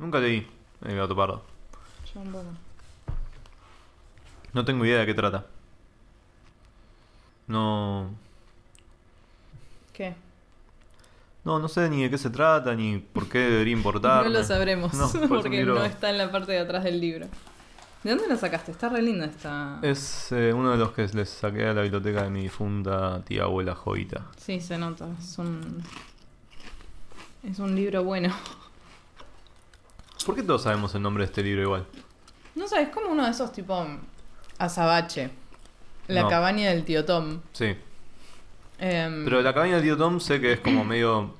Nunca leí El gato pardo. Yo un poco. No tengo idea de qué trata. No. ¿Qué? No, no sé ni de qué se trata, ni por qué debería importar. No lo sabremos, No, por eso porque quiero- no está en la parte de atrás del libro. ¿De dónde la sacaste? Está re linda esta. Es eh, uno de los que les saqué a la biblioteca de mi difunta tía abuela Joita. Sí, se nota. Es un. Es un libro bueno. ¿Por qué todos sabemos el nombre de este libro igual? No sé, es como uno de esos tipo. Azabache. La No. cabaña del tío Tom. Sí. Em, Pero la cabaña del tío Tom sé que es como medio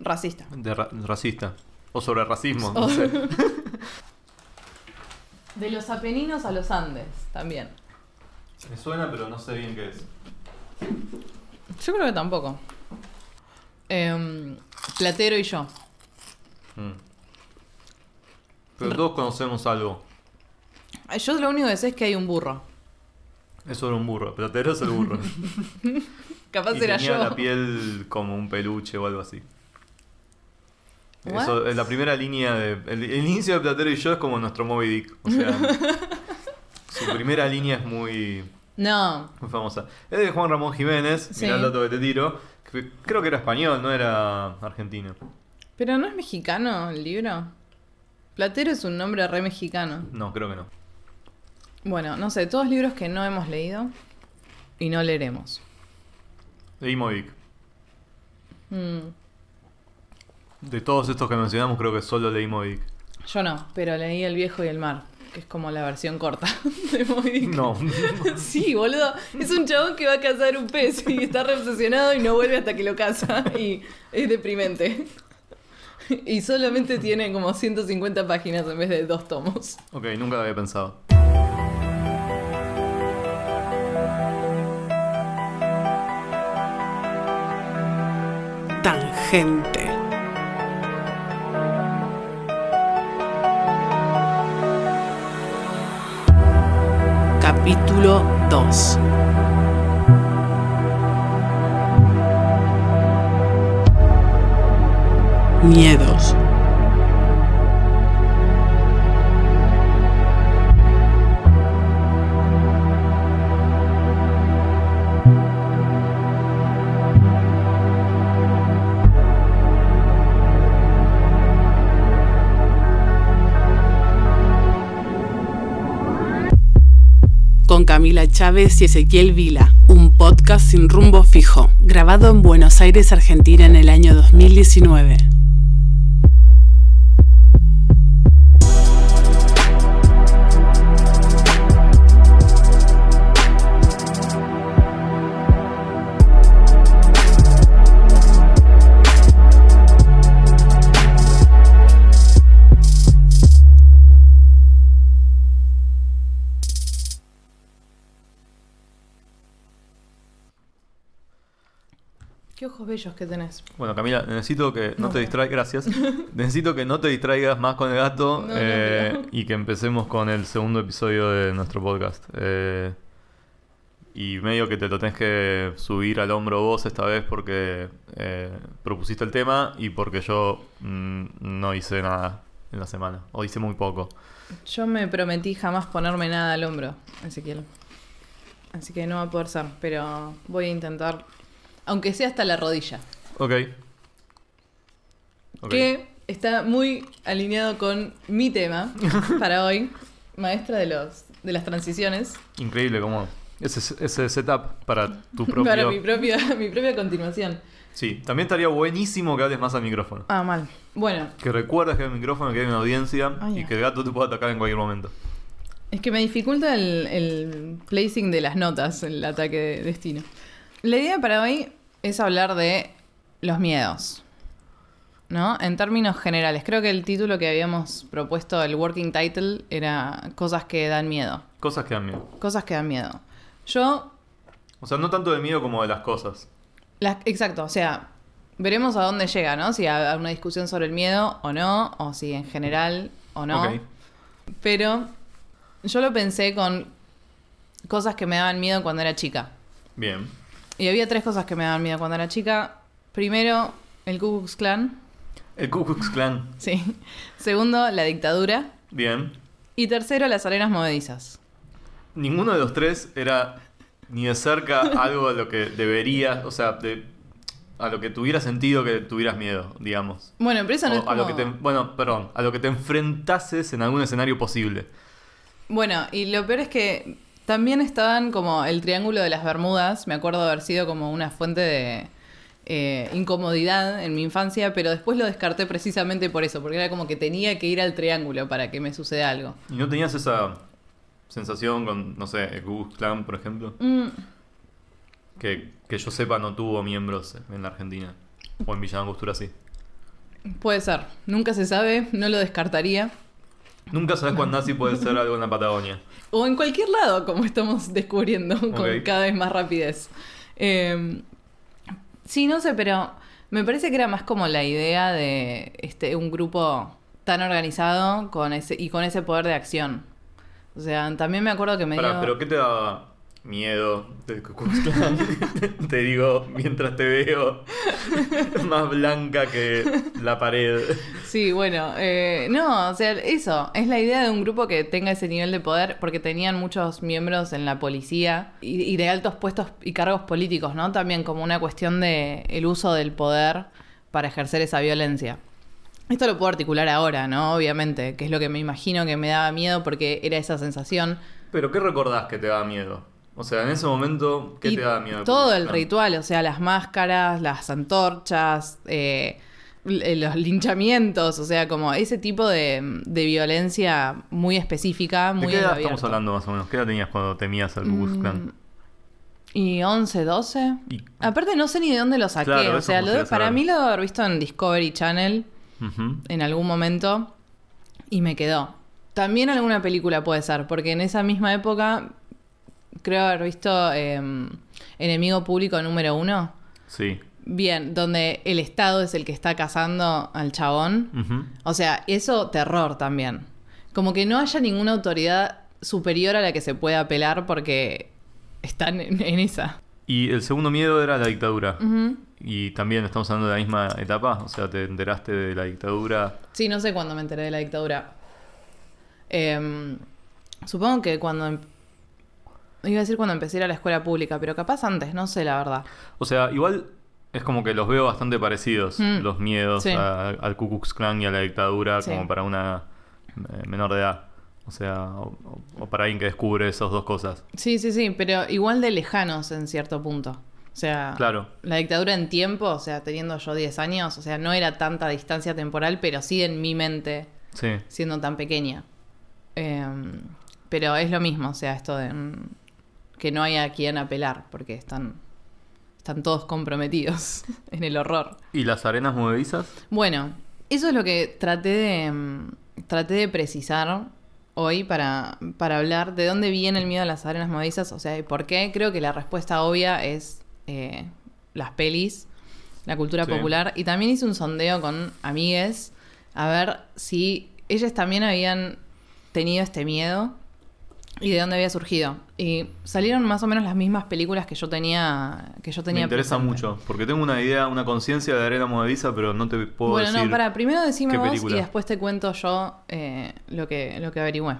Racista. de ra- racista. O sobre racismo, no sé. De los Apeninos a los Andes también. Me suena, pero no sé bien qué es. Yo creo que tampoco. Em, Platero y yo. Mm. Pero todos conocemos algo. Yo lo único que sé es que hay un burro. Es sobre un burro. Platero es el burro. Capaz y era tenía yo. la piel como un peluche o algo así. Eso, es la primera línea de. El, el inicio de Platero y yo es como nuestro Moby Dick. O sea. su primera línea es muy, No, muy famosa. Es de Juan Ramón Jiménez. Sí. Mirá el dato que te tiro. que creo que era español, no era argentino. pero no es mexicano el libro. Platero es un nombre re mexicano. No, creo que no. Bueno, no sé, todos libros que no hemos leído y no leeremos. Leí Moby Dick. Mm, De todos estos que mencionamos, creo que solo leí Moby Dick. yo no, pero leí El viejo y el mar, que es como la versión corta de Moby Dick. No. Sí, boludo. Es un chabón que va a cazar un pez y está re obsesionado y no vuelve hasta que lo caza. Y es deprimente. Y solamente tiene como 150 páginas en vez de dos tomos. ok, nunca lo había pensado. Tangente. Capítulo 2 Miedos. con Camila Chávez y Ezequiel Vila, un podcast sin rumbo fijo, grabado en Buenos Aires, Argentina en el año 2019. Ojos bellos que tenés. Bueno, Camila, necesito que no, No. te distraigas. Gracias. necesito que no te distraigas más con el gato No, eh, y que empecemos con el segundo episodio de nuestro podcast. Eh, y medio que te lo tenés que subir al hombro vos esta vez porque eh, propusiste el tema y porque yo mm, no hice nada en la semana. O hice muy poco. Yo me prometí jamás ponerme nada al hombro, Ezequiel. Así que no va a poder ser, pero voy a intentar, aunque sea hasta la rodilla. Ok. Ok. Que está muy alineado con mi tema para hoy, maestra de los de las transiciones, Increíble cómo ese, ese setup para tu propio... para mi propia, mi propia continuación. Sí, también estaría buenísimo que hables más al micrófono. Ah, mal. Bueno, Que recuerdes que hay un micrófono, que hay una audiencia Ah, y que el gato te pueda atacar en cualquier momento. es que me dificulta el, el placing de las notas, el ataque de destino. La idea para hoy es hablar de los miedos. ¿No? En términos generales. Creo que el título que habíamos propuesto, el working title, era Cosas que dan miedo. Cosas que dan miedo. Cosas que dan miedo. Yo O sea, no tanto de miedo como de las cosas. Las- exacto, o sea, veremos a dónde llega, ¿no? Si a, a una discusión sobre el miedo o no, o si en general o no. Ok. Pero yo lo pensé con cosas que me daban miedo cuando era chica. Bien. Y había tres cosas que me daban miedo cuando era chica. Primero, el Ku Klux Klan. El Ku Klux Klan. Sí. Segundo, la dictadura. Bien. Y tercero, las arenas movedizas. Ninguno de los tres era ni de cerca algo a lo que deberías, o sea, de- a lo que tuviera sentido que tuvieras miedo, digamos. Bueno, pero eso no O es a lo que te, bueno, perdón, a lo que te enfrentases en algún escenario posible. Bueno, y lo peor es que también estaban como el Triángulo de las Bermudas. Me acuerdo de haber sido como una fuente de eh, incomodidad en mi infancia, pero después lo descarté precisamente por eso, porque era como que tenía que ir al Triángulo para que me suceda algo. ¿Y no tenías esa sensación con, no sé, Klux Klan, por ejemplo? Mm, Que, que yo sepa no tuvo miembros en la Argentina. O en Villa Angostura sí. puede ser. Nunca se sabe, no lo descartaría. Nunca sabes cuándo nazi puede ser algo en la Patagonia. O en cualquier lado, como estamos descubriendo con cada vez más rapidez. Eh, sí, no sé, pero me parece que era más como la idea de este un grupo tan organizado con ese y con ese poder de acción. O sea, también me acuerdo que me Pará, dio... pero ¿qué te daba miedo del Ku Klux Klan? te digo, mientras te veo más blanca que la pared. Sí, bueno, eh, no, o sea, eso, es la idea de un grupo que tenga ese nivel de poder, porque tenían muchos miembros en la policía y, y de altos puestos y cargos políticos, ¿no? También como una cuestión de el uso del poder para ejercer esa violencia. Esto lo puedo articular ahora, ¿no? Obviamente, que es lo que me imagino que me daba miedo porque era esa sensación. Pero ¿qué recordás que te daba miedo? O sea, en ese momento, ¿qué Y te daba miedo? Todo el ritual, o sea, las máscaras, las antorchas, eh, l- los linchamientos, o sea, como ese tipo de, de violencia muy específica, ¿De muy qué edad estamos hablando más o menos? ¿Qué edad tenías cuando temías al Ku Klan? Mm, Y 11, 12. Y- Aparte no sé ni de dónde lo saqué, Claro, o sea, lo de- para mí lo de haber visto en Discovery Channel en algún momento y me quedó. También alguna película puede ser, porque en esa misma época creo haber visto eh, Enemigo Público número uno. Sí. Bien, donde el Estado es el que está cazando al chabón. O sea, eso terror también. Como que no haya ninguna autoridad superior a la que se pueda apelar porque están en, en esa. Y el segundo miedo era la dictadura. Y también estamos hablando de la misma etapa. O sea, te enteraste de la dictadura. Sí, no sé cuándo me enteré de la dictadura. Em, supongo que cuando... Iba a decir cuando empecé a ir a la escuela pública, pero capaz antes, no sé la verdad. O sea, igual es como que los veo bastante parecidos, Mm. los miedos Sí. a- al Ku Klux Klan y a la dictadura Sí. como para una eh, menor de edad. O sea, o, o- o para alguien que descubre esas dos cosas. Sí, sí, sí, pero igual de lejanos en cierto punto. O sea, Claro. la dictadura en tiempo, o sea, teniendo yo 10 años, o sea, no era tanta distancia temporal, pero sí en mi mente, Sí. siendo tan pequeña. Em, pero es lo mismo, o sea, esto de mm, que no haya a quien apelar, porque están, están todos comprometidos en el horror. ¿Y las arenas movedizas? Bueno, eso es lo que traté de, mm, traté de precisar hoy para, para hablar de dónde viene el miedo a las arenas movedizas, o sea, y por qué. Creo que la respuesta obvia es eh, las pelis, la cultura Sí. popular. Y también hice un sondeo con amigues a ver si ellas también habían tenido este miedo y de dónde había surgido. Y salieron más o menos las mismas películas que yo tenía que yo Me tenía interesa presente. mucho, porque tengo una idea, una conciencia de arena movediza, pero no te puedo Bueno, decir no, para, primero decime vos película. y después te cuento yo eh, lo, que, lo que averigüé.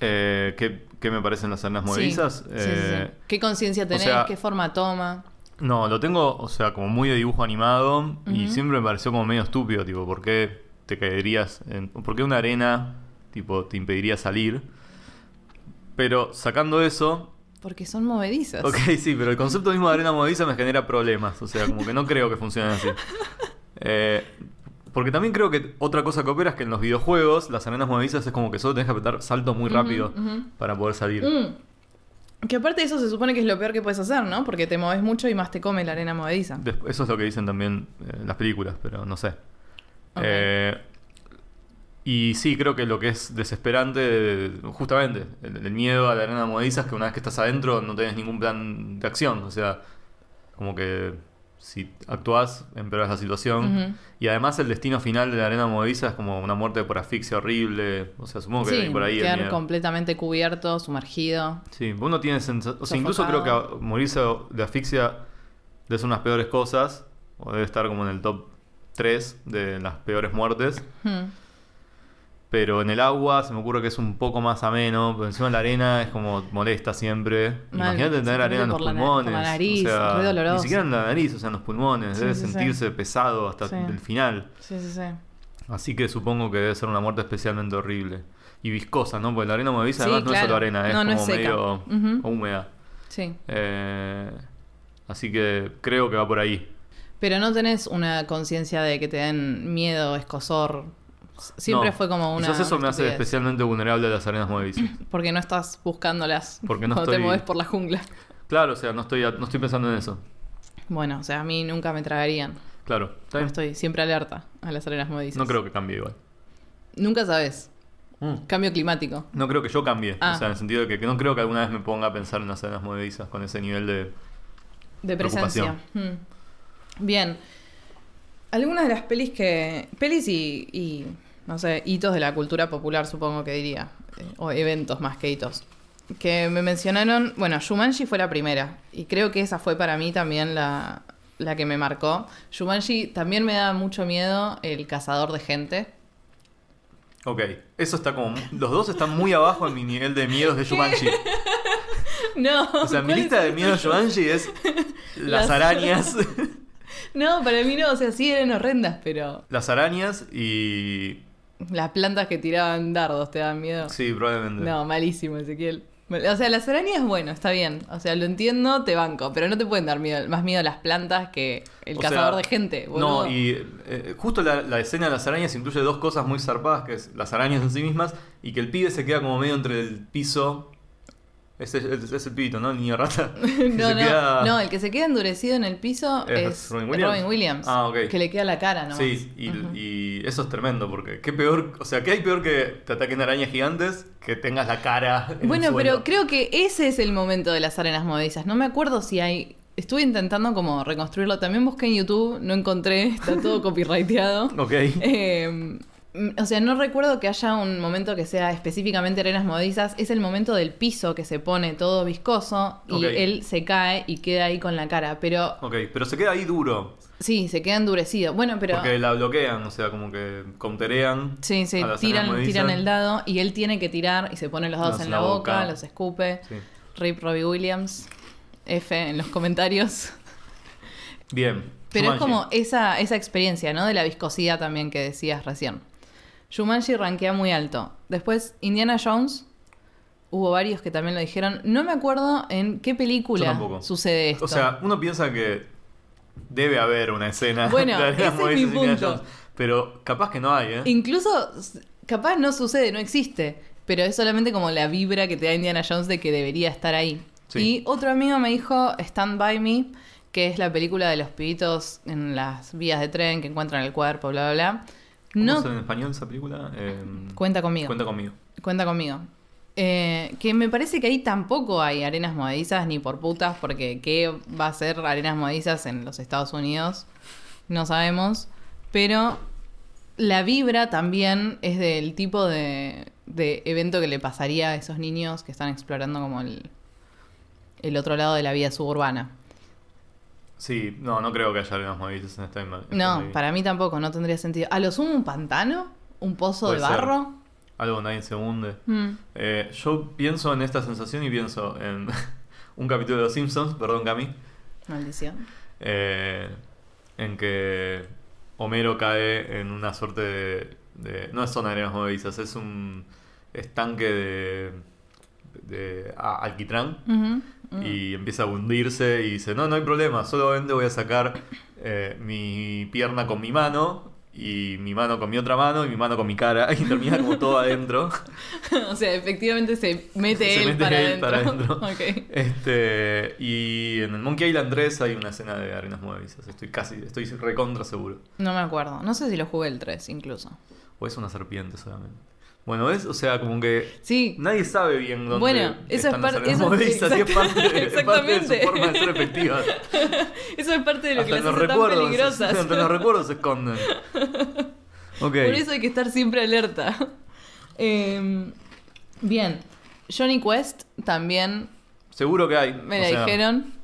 eh, ¿qué, qué me parecen las arenas movedizas. sí, sí, sí. Eh, ¿Qué conciencia tenés? sea- ¿Qué forma toma? No, lo tengo, o sea, como muy de dibujo animado y siempre me pareció como medio estúpido, tipo, ¿por qué te caerías en... ¿Por qué una arena, tipo, te impediría salir? Pero sacando eso, Porque son movedizas. ok, sí, pero el concepto mismo de arena movediza me genera problemas, o sea, como que no creo que funcione así. Eh, porque también creo que otra cosa que opera es que en los videojuegos las arenas movedizas es como que solo tenés que apretar saltos muy rápido para poder salir. Mm. Que aparte de eso se supone que es lo peor que puedes hacer, ¿no? Porque te moves mucho y más te come la arena movediza. Eso es lo que dicen también eh, las películas, pero no sé. Ok. Eh, y sí, creo que lo que es desesperante, de- justamente, el, el miedo a la arena movediza es que una vez que estás adentro no tenés ningún plan de acción. O sea, como que si actuás, empeoras la situación. Y además el destino final de la arena movediza es como una muerte por asfixia horrible. O sea, supongo que Sí, por ahí quedar completamente cubierto, sumergido. Sí, uno tiene sensación. O sea, incluso creo que morirse de asfixia debe ser unas peores cosas. O debe estar como en el top tres de las peores muertes. Hmm. Pero en el agua se me ocurre que es un poco más ameno. Pero encima en la arena es como molesta siempre. Imagínate tener arena en los la pulmones. la nariz, o sea, re doloroso. Ni siquiera en la nariz, o sea, en los pulmones. Sí, debe sí, sí. sentirse pesado hasta el final. Sí, sí, sí. Así que supongo que debe ser una muerte especialmente horrible. Y viscosa, ¿no? Porque la arena movediza además no es solo arena, es No, no como es medio húmeda. Sí. Eh, así que creo que va por ahí. Pero no tenés una conciencia de que te den miedo, escosor. Siempre No. fue como una. Quizás eso me hace especialmente vulnerable a las arenas movedizas. Porque no estás buscándolas Porque no cuando te estoy- mueves por la jungla. Claro, o sea, no estoy, no estoy pensando en eso. Bueno, o sea, a mí nunca me tragarían. Claro, bien. estoy siempre alerta a las arenas movedizas. No creo que cambie igual. Nunca sabes. Mm. Cambio climático. No creo que yo cambie. Ah. O sea, en el sentido de que, que no creo que alguna vez me ponga a pensar en las arenas movedizas con ese nivel de... De presencia. Mm. Bien. Algunas de las pelis que. Pelis y, y, No sé, hitos de la cultura popular, supongo que diría. eh, o eventos más que hitos. Que me mencionaron. Bueno, Shumanji fue la primera. Y creo que esa fue para mí también la, la que me marcó. Shumanji también me da mucho miedo el cazador de gente. Ok, eso está como... Los dos están muy abajo en mi nivel de miedos de Jumanji. No. O sea, mi ¿cuál lista de miedos de tuyo? Jumanji es las Las- arañas. No, para mí no. O sea, sí eran horrendas, pero. las arañas y... Las plantas que tiraban dardos te dan miedo. Sí, probablemente. No, malísimo, Ezequiel. O sea, las arañas, bueno, está bien. O sea, lo entiendo, te banco. Pero no te pueden dar miedo, más miedo las plantas que el O cazador sea, de gente, boludo. No, y eh, justo la, la escena de las arañas incluye dos cosas muy zarpadas, que es las arañas en sí mismas y que el pibe se queda como medio entre el piso... Es, es el pibito, ¿no? El niño rata. No, no, queda- no, el que se queda endurecido en el piso ¿Es es, Robin Williams? Robin Williams. Ah, ok. Que le queda la cara, ¿no? Sí, y, y eso es tremendo, porque qué peor, o sea, ¿qué hay peor que te ataquen arañas gigantes que tengas la cara en Bueno, pero creo que ese es el momento de las arenas movedizas. No me acuerdo si hay. Estuve intentando como reconstruirlo. También busqué en YouTube, no encontré, está todo copyrighteado. Ok. Eh, o sea, no recuerdo que haya un momento que sea específicamente arenas movedizas. Es el momento del piso que se pone todo viscoso y él se cae y queda ahí con la cara. Pero Ok, pero se queda ahí duro, sí, se queda endurecido. Bueno, pero. porque la bloquean, o sea, como que counterean. Sí, sí, tiran, tiran el dado y él tiene que tirar y se pone los dados en la boca, boca. los escupe. Sí. Rip Robbie Williams. F en los comentarios. Bien. Pero es como esa, esa experiencia, ¿no? De la viscosidad también que decías recién. Jumanji rankea muy alto. Después, Indiana Jones. Hubo varios que también lo dijeron. No me acuerdo en qué película sucede esto. O sea, uno piensa que debe haber una escena Bueno, de ese es mi punto. Jones, pero capaz que no hay, ¿eh? Incluso, capaz no sucede, no existe. Pero es solamente como la vibra que te da Indiana Jones de que debería estar ahí. Sí. Y otro amigo me dijo Stand By Me, que es la película de los pibitos en las vías de tren que encuentran el cuerpo, bla, bla, bla. ¿Cómo No es en español esa película? Eh, cuenta conmigo. Cuenta conmigo. Cuenta conmigo. Eh, que me parece que ahí tampoco hay arenas movedizas ni por putas, porque ¿qué va a ser arenas movedizas en los Estados Unidos? No sabemos. Pero la vibra también es del tipo de, de evento que le pasaría a esos niños que están explorando como el, el otro lado de la vida suburbana. Sí, no, no creo que haya arenas movedizas en esta No, movie. para mí tampoco, no tendría sentido. A lo sumo un pantano, un pozo de ser. barro. Algo nadie se hunde. Mm. Eh, yo pienso en esta sensación y pienso en un capítulo de Los Simpsons, perdón Cami, Maldición. eh, en que Homero cae en una suerte de... de- no son arenas movedizas, es un estanque de, de alquitrán ujú. y empieza a hundirse y dice, no, no hay problema, solamente voy a sacar eh, mi pierna con mi mano y mi mano con mi otra mano y mi mano con mi cara y termina como todo adentro. o sea, efectivamente se mete Se él, mete para, él adentro. para adentro. Este, y en el Monkey Island 3 hay una escena de arenas movedizas, estoy casi, estoy recontra seguro. No me acuerdo. No sé si lo jugué el 3 incluso. O es una serpiente solamente. Bueno, es, o sea, como que Sí. nadie sabe bien dónde Bueno, eso es están las par- arenas eso- movedizas y es parte, es parte de su forma de ser efectiva. Eso es parte de lo Hasta que las hace tan peligrosas. hasta los recuerdos se esconden. Ok. Por eso hay que estar siempre alerta. Eh, bien. Johnny Quest también Seguro que hay. me la sea, dijeron.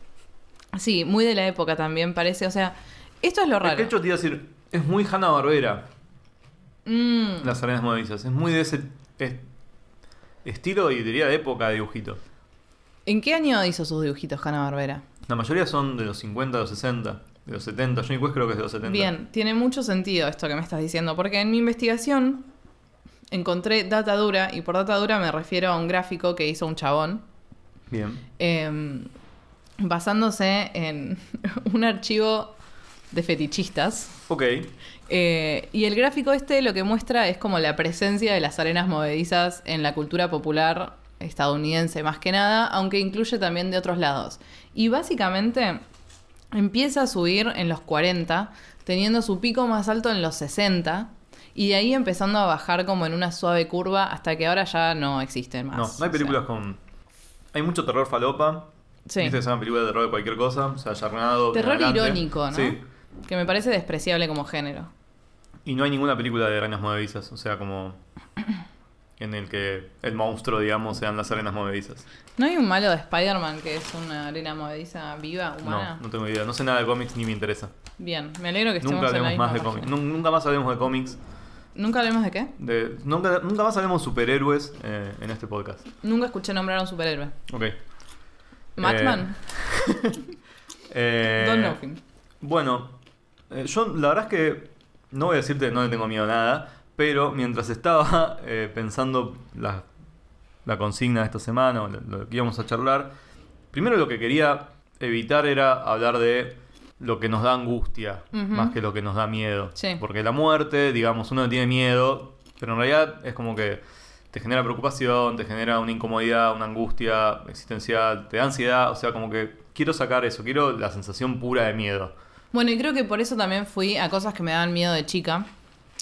Sí, muy de la época también parece. O sea, esto es lo Es que raro. de hecho te iba a decir, Es muy Hanna Barbera, Mm, las arenas movedizas. Es muy de ese es- estilo y diría de época de dibujito. ¿En qué año hizo sus dibujitos Hanna Barbera? La mayoría son de los 50, de los 60, de los 70. Johnny Quest creo que es de los 70. Bien, tiene mucho sentido esto que me estás diciendo, porque en mi investigación encontré data dura, y por data dura me refiero a un gráfico que hizo un chabón, Bien. eh, basándose en un archivo de fetichistas. Ok. Eh, y el gráfico este lo que muestra es como la presencia de las arenas movedizas en la cultura popular estadounidense más que nada, aunque incluye también de otros lados. Y básicamente empieza a subir en los 40, teniendo su pico más alto en los 60, y de ahí empezando a bajar como en una suave curva hasta que ahora ya no existen más. No, no hay O películas sea, con. Hay mucho terror falopa. Sí. Viste que se llama película de terror de cualquier cosa. O sea, Yarnado. Terror irónico, ¿no? Sí. Que me parece despreciable como género. Y no hay ninguna película de arenas movedizas. O sea, como. En el que el monstruo, digamos, sean las arenas movedizas. ¿No hay un malo de Spider-Man que es una arena movediza viva, humana? No, no tengo idea. No sé nada de cómics ni me interesa. Bien, me alegro que estemos Nunca en la hablemos misma más de cómics. Nun- Nunca más hablemos de cómics. ¿Nunca hablemos de qué? De, nunca, nunca más hablemos de superhéroes eh, en este podcast. Nunca escuché nombrar a un superhéroe. Ok. ¿Matman? Eh, Don't know him. Bueno, eh, yo la verdad es que no voy a decirte que no le tengo miedo a nada, pero mientras estaba eh, pensando la, la consigna de esta semana, lo, lo que íbamos a charlar, primero lo que quería evitar era hablar de lo que nos da angustia, más que lo que nos da miedo. Sí. Porque la muerte, digamos, uno tiene miedo, pero en realidad es como que te genera preocupación, te genera una incomodidad, una angustia existencial, te da ansiedad, o sea, como que quiero sacar eso, quiero la sensación pura de miedo. Bueno, y creo que por eso también fui a cosas que me daban miedo de chica.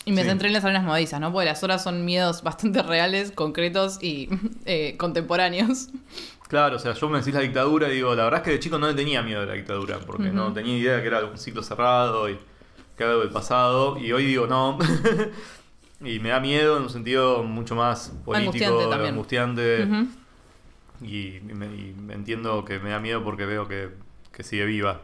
Y me Sí. centré en las arenas movedizas, ¿no? Porque las horas son miedos bastante reales, concretos y eh, contemporáneos. Claro, o sea, yo me decís la dictadura y digo, la verdad es que de chico no le tenía miedo de la dictadura, porque no tenía idea que era un ciclo cerrado y que era algo del pasado, y hoy digo no. y me da miedo en un sentido mucho más político, Angustiante también. angustiante, Ujú. y, y me- y entiendo que me da miedo porque veo que, que sigue viva.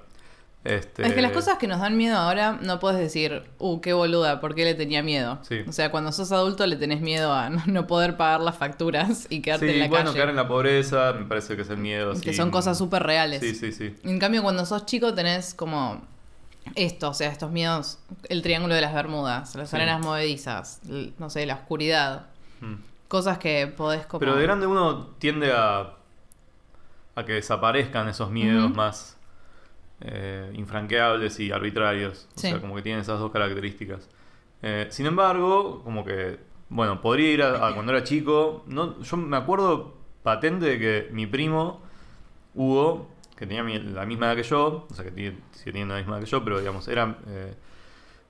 Este, Es que las cosas que nos dan miedo ahora no puedes decir, uh, qué boluda, ¿por qué le tenía miedo? Sí. O sea, cuando sos adulto le tenés miedo a no, poder pagar las facturas y quedarte Sí, en la bueno, calle. quedar en la pobreza me parece que es el miedo. que son cosas súper reales. Sí, sí, sí. En cambio, cuando sos chico tenés como esto, o sea, estos miedos, el triángulo de las Bermudas, las arenas movedizas, no sé, la oscuridad, Mm. cosas que podés como... Pero de grande uno tiende a, a que desaparezcan esos miedos Ujú. más eh, infranqueables y arbitrarios. O sea, como que tienen esas dos características. Eh, sin embargo, como que, bueno, podría ir a, a cuando era chico. No, yo me acuerdo patente de que mi primo, Hugo, que tenía mi- la misma edad que yo, o sea, que tiene, sigue teniendo la misma edad que yo, pero digamos, era... eh,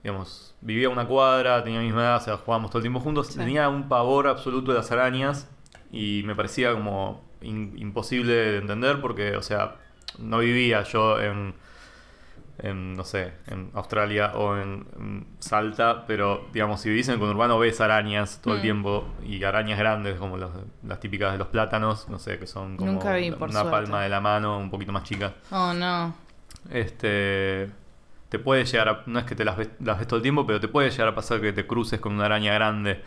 digamos, vivía una cuadra, tenía la misma edad, o sea, jugábamos todo el tiempo juntos. Sí. Tenía un pavor absoluto de las arañas y me parecía como in- imposible de entender porque, o sea, no vivía yo en, en, no sé, en Australia o en, en Salta, pero, digamos, si vivís en el conurbano ves arañas todo el Mm. tiempo y arañas grandes como los- las típicas de los plátanos, no sé, que son como Nunca vi, por una suerte. palma de la mano, un poquito más chica. Oh, no. Este. Te puede llegar a. No es que te las ves, las ves todo el tiempo, pero te puede llegar a pasar que te cruces con una araña grande.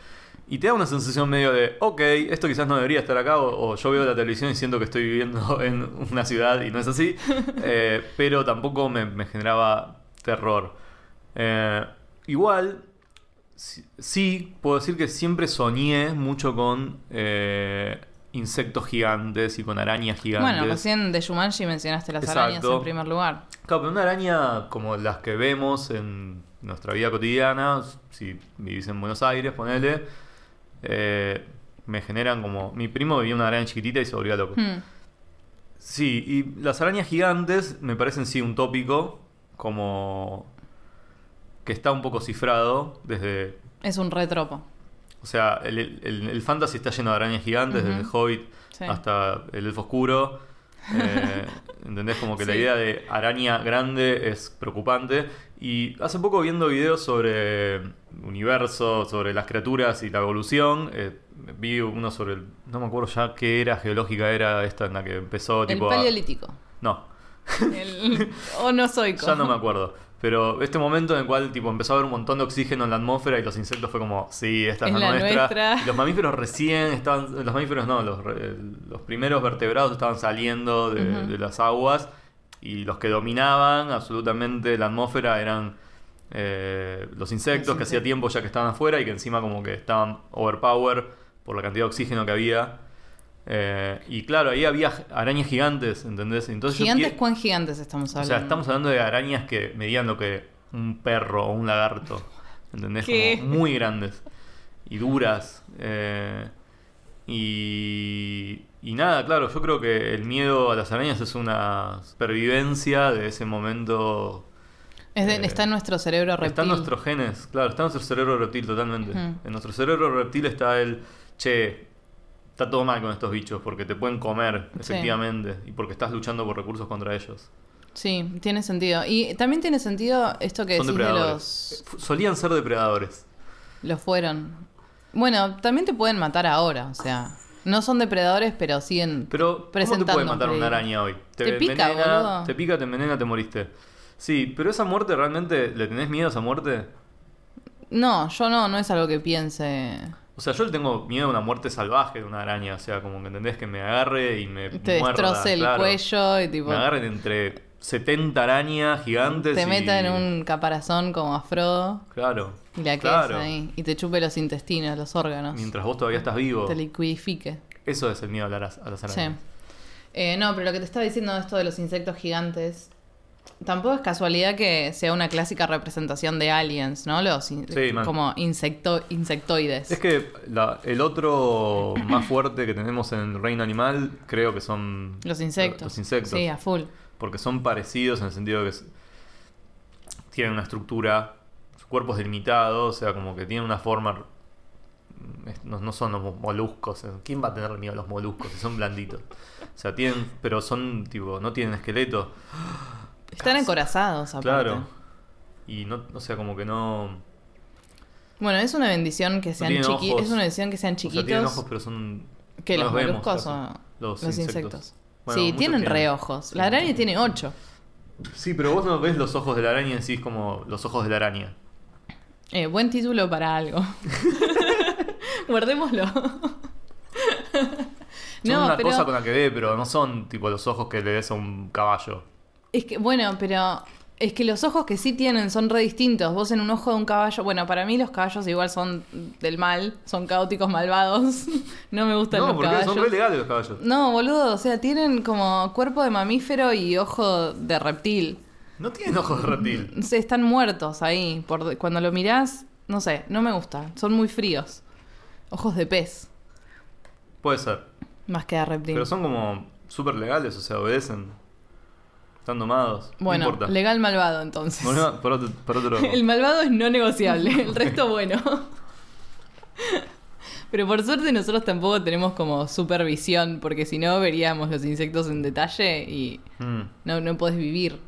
Y te da una sensación medio de, ok, esto quizás no debería estar acá, o, o yo veo la televisión y siento que estoy viviendo en una ciudad y no es así. Eh, pero tampoco me, me generaba terror. Eh, igual, sí, sí, puedo decir que siempre soñé mucho con eh, insectos gigantes y con arañas gigantes. Bueno, recién de Shumanji mencionaste las Exacto. arañas en primer lugar. Claro, pero una araña como las que vemos en nuestra vida cotidiana, si vivís en Buenos Aires, ponele, eh, me generan como... Mi primo vivía una araña chiquitita y se volvía loco. Hmm. Sí, y las arañas gigantes me parecen sí un tópico, como que está un poco cifrado desde... Es un retropo. O sea, el, el- el fantasy está lleno de arañas gigantes, desde el Hobbit Sí. hasta el Elfo Oscuro. Eh, ¿Entendés? Como que la idea de araña grande es preocupante. Y hace poco viendo videos sobre universo, sobre las criaturas y la evolución, eh, vi uno sobre el... No me acuerdo ya qué era geológica era esta en la que empezó El tipo... a- paleolítico. No, El onozoico. ya no me acuerdo. Pero este momento en el cual tipo empezó a haber un montón de oxígeno en la atmósfera y los insectos fue como, sí, esta es, Es la, nuestra. los mamíferos recién estaban, los mamíferos no, los, re- los primeros vertebrados estaban saliendo de, las aguas y los que dominaban absolutamente la atmósfera eran eh, los insectos Los que hacía tiempo ya que estaban afuera y que encima como que estaban overpower por la cantidad de oxígeno que había. Eh, y claro, ahí había arañas gigantes, ¿entendés? Entonces ¿Gigantes? ¿Cuán gigantes estamos o hablando? sea, estamos hablando de arañas que medían lo que un perro o un lagarto. ¿Entendés? ¿Qué? Como muy grandes. Y duras. eh, y, y nada, claro, yo creo que el miedo a las arañas es una supervivencia de ese momento. Es de- eh, está en nuestro cerebro reptil. Está en nuestros genes, claro, está en nuestro cerebro reptil totalmente. En nuestro cerebro reptil está el, che, está todo mal con estos bichos porque te pueden comer, Sí. efectivamente, y porque estás luchando por recursos contra ellos. Sí, tiene sentido. Y también tiene sentido esto que Son decís de los... Solían ser depredadores. Los fueron. Bueno, también te pueden matar ahora, o sea... No son depredadores, pero siguen... Pero, ¿cómo te Presentando puede matar un una araña hoy? Te pica, boludo. Te pica, te envenena, te moriste. Sí, pero esa muerte realmente, ¿le tenés miedo a esa muerte? No, yo no, no es algo que piense... O sea, yo le tengo miedo a una muerte salvaje de una araña. O sea, como que entendés que me agarre y me Te muerda, destroce el claro. cuello y tipo... Me agarren entre 70 arañas gigantes Te y- meta en un caparazón como a Frodo Claro. y la claro. ahí. Y te chupe los intestinos, los órganos. Mientras vos todavía estás vivo. Te liquidifique. Eso es el miedo a las, a las Sí. arañas. Eh, no, pero lo que te estaba diciendo esto de los insectos gigantes, tampoco es casualidad que sea una clásica representación de aliens, ¿no? Los in- Sí, mal. como insecto insectoides. Es que la- el otro más fuerte que tenemos en el reino animal creo que son los insectos. Los insectos. Sí, a full. Porque son parecidos en el sentido de que tienen una estructura, su cuerpo es delimitado, o sea, como que tienen una forma. mm, No, no son los mo- moluscos. eh, ¿Quién va a tener miedo a los moluscos? Si son blanditos. O sea, tienen. Pero son, tipo, no tienen esqueleto. Están acorazados, aparte. Claro. Y no, o sea, como que no. Bueno, es una bendición que sean chiquitos. Es una bendición que sean O sea, chiquitos. tienen ojos, pero son. que no los, vemos moluscos o Los los, insectos. insectos. Bueno, sí, tienen tienen. reojos. Sí, La araña tiene ocho. Sí, pero vos no ves los ojos de la araña y decís como los ojos de la araña. Eh, buen título para algo. Guardémoslo. Son no, una pero cosa con la que ve, pero no son tipo los ojos que le des a un caballo. Es que bueno, pero es que los ojos que sí tienen son re distintos. Vos en un ojo de un caballo, bueno, para mí los caballos igual son del mal, son caóticos malvados. no me gustan No, los porque caballos. son re legales los caballos. No, boludo, o sea, tienen como cuerpo de mamífero y ojo de reptil. No tienen ojos de reptil. Sé, están muertos ahí. Por, cuando lo mirás, no sé, no me gusta. Son muy fríos. Ojos de pez, Puede ser. más que de reptil. Pero son como súper legales, o sea, obedecen. Están domados. bueno, no importa. legal malvado entonces. Bueno, por otro, por otro- El malvado es no negociable, el resto bueno. Pero por suerte nosotros tampoco tenemos como supervisión, porque si no veríamos los insectos en detalle y Mm. no, no podés vivir.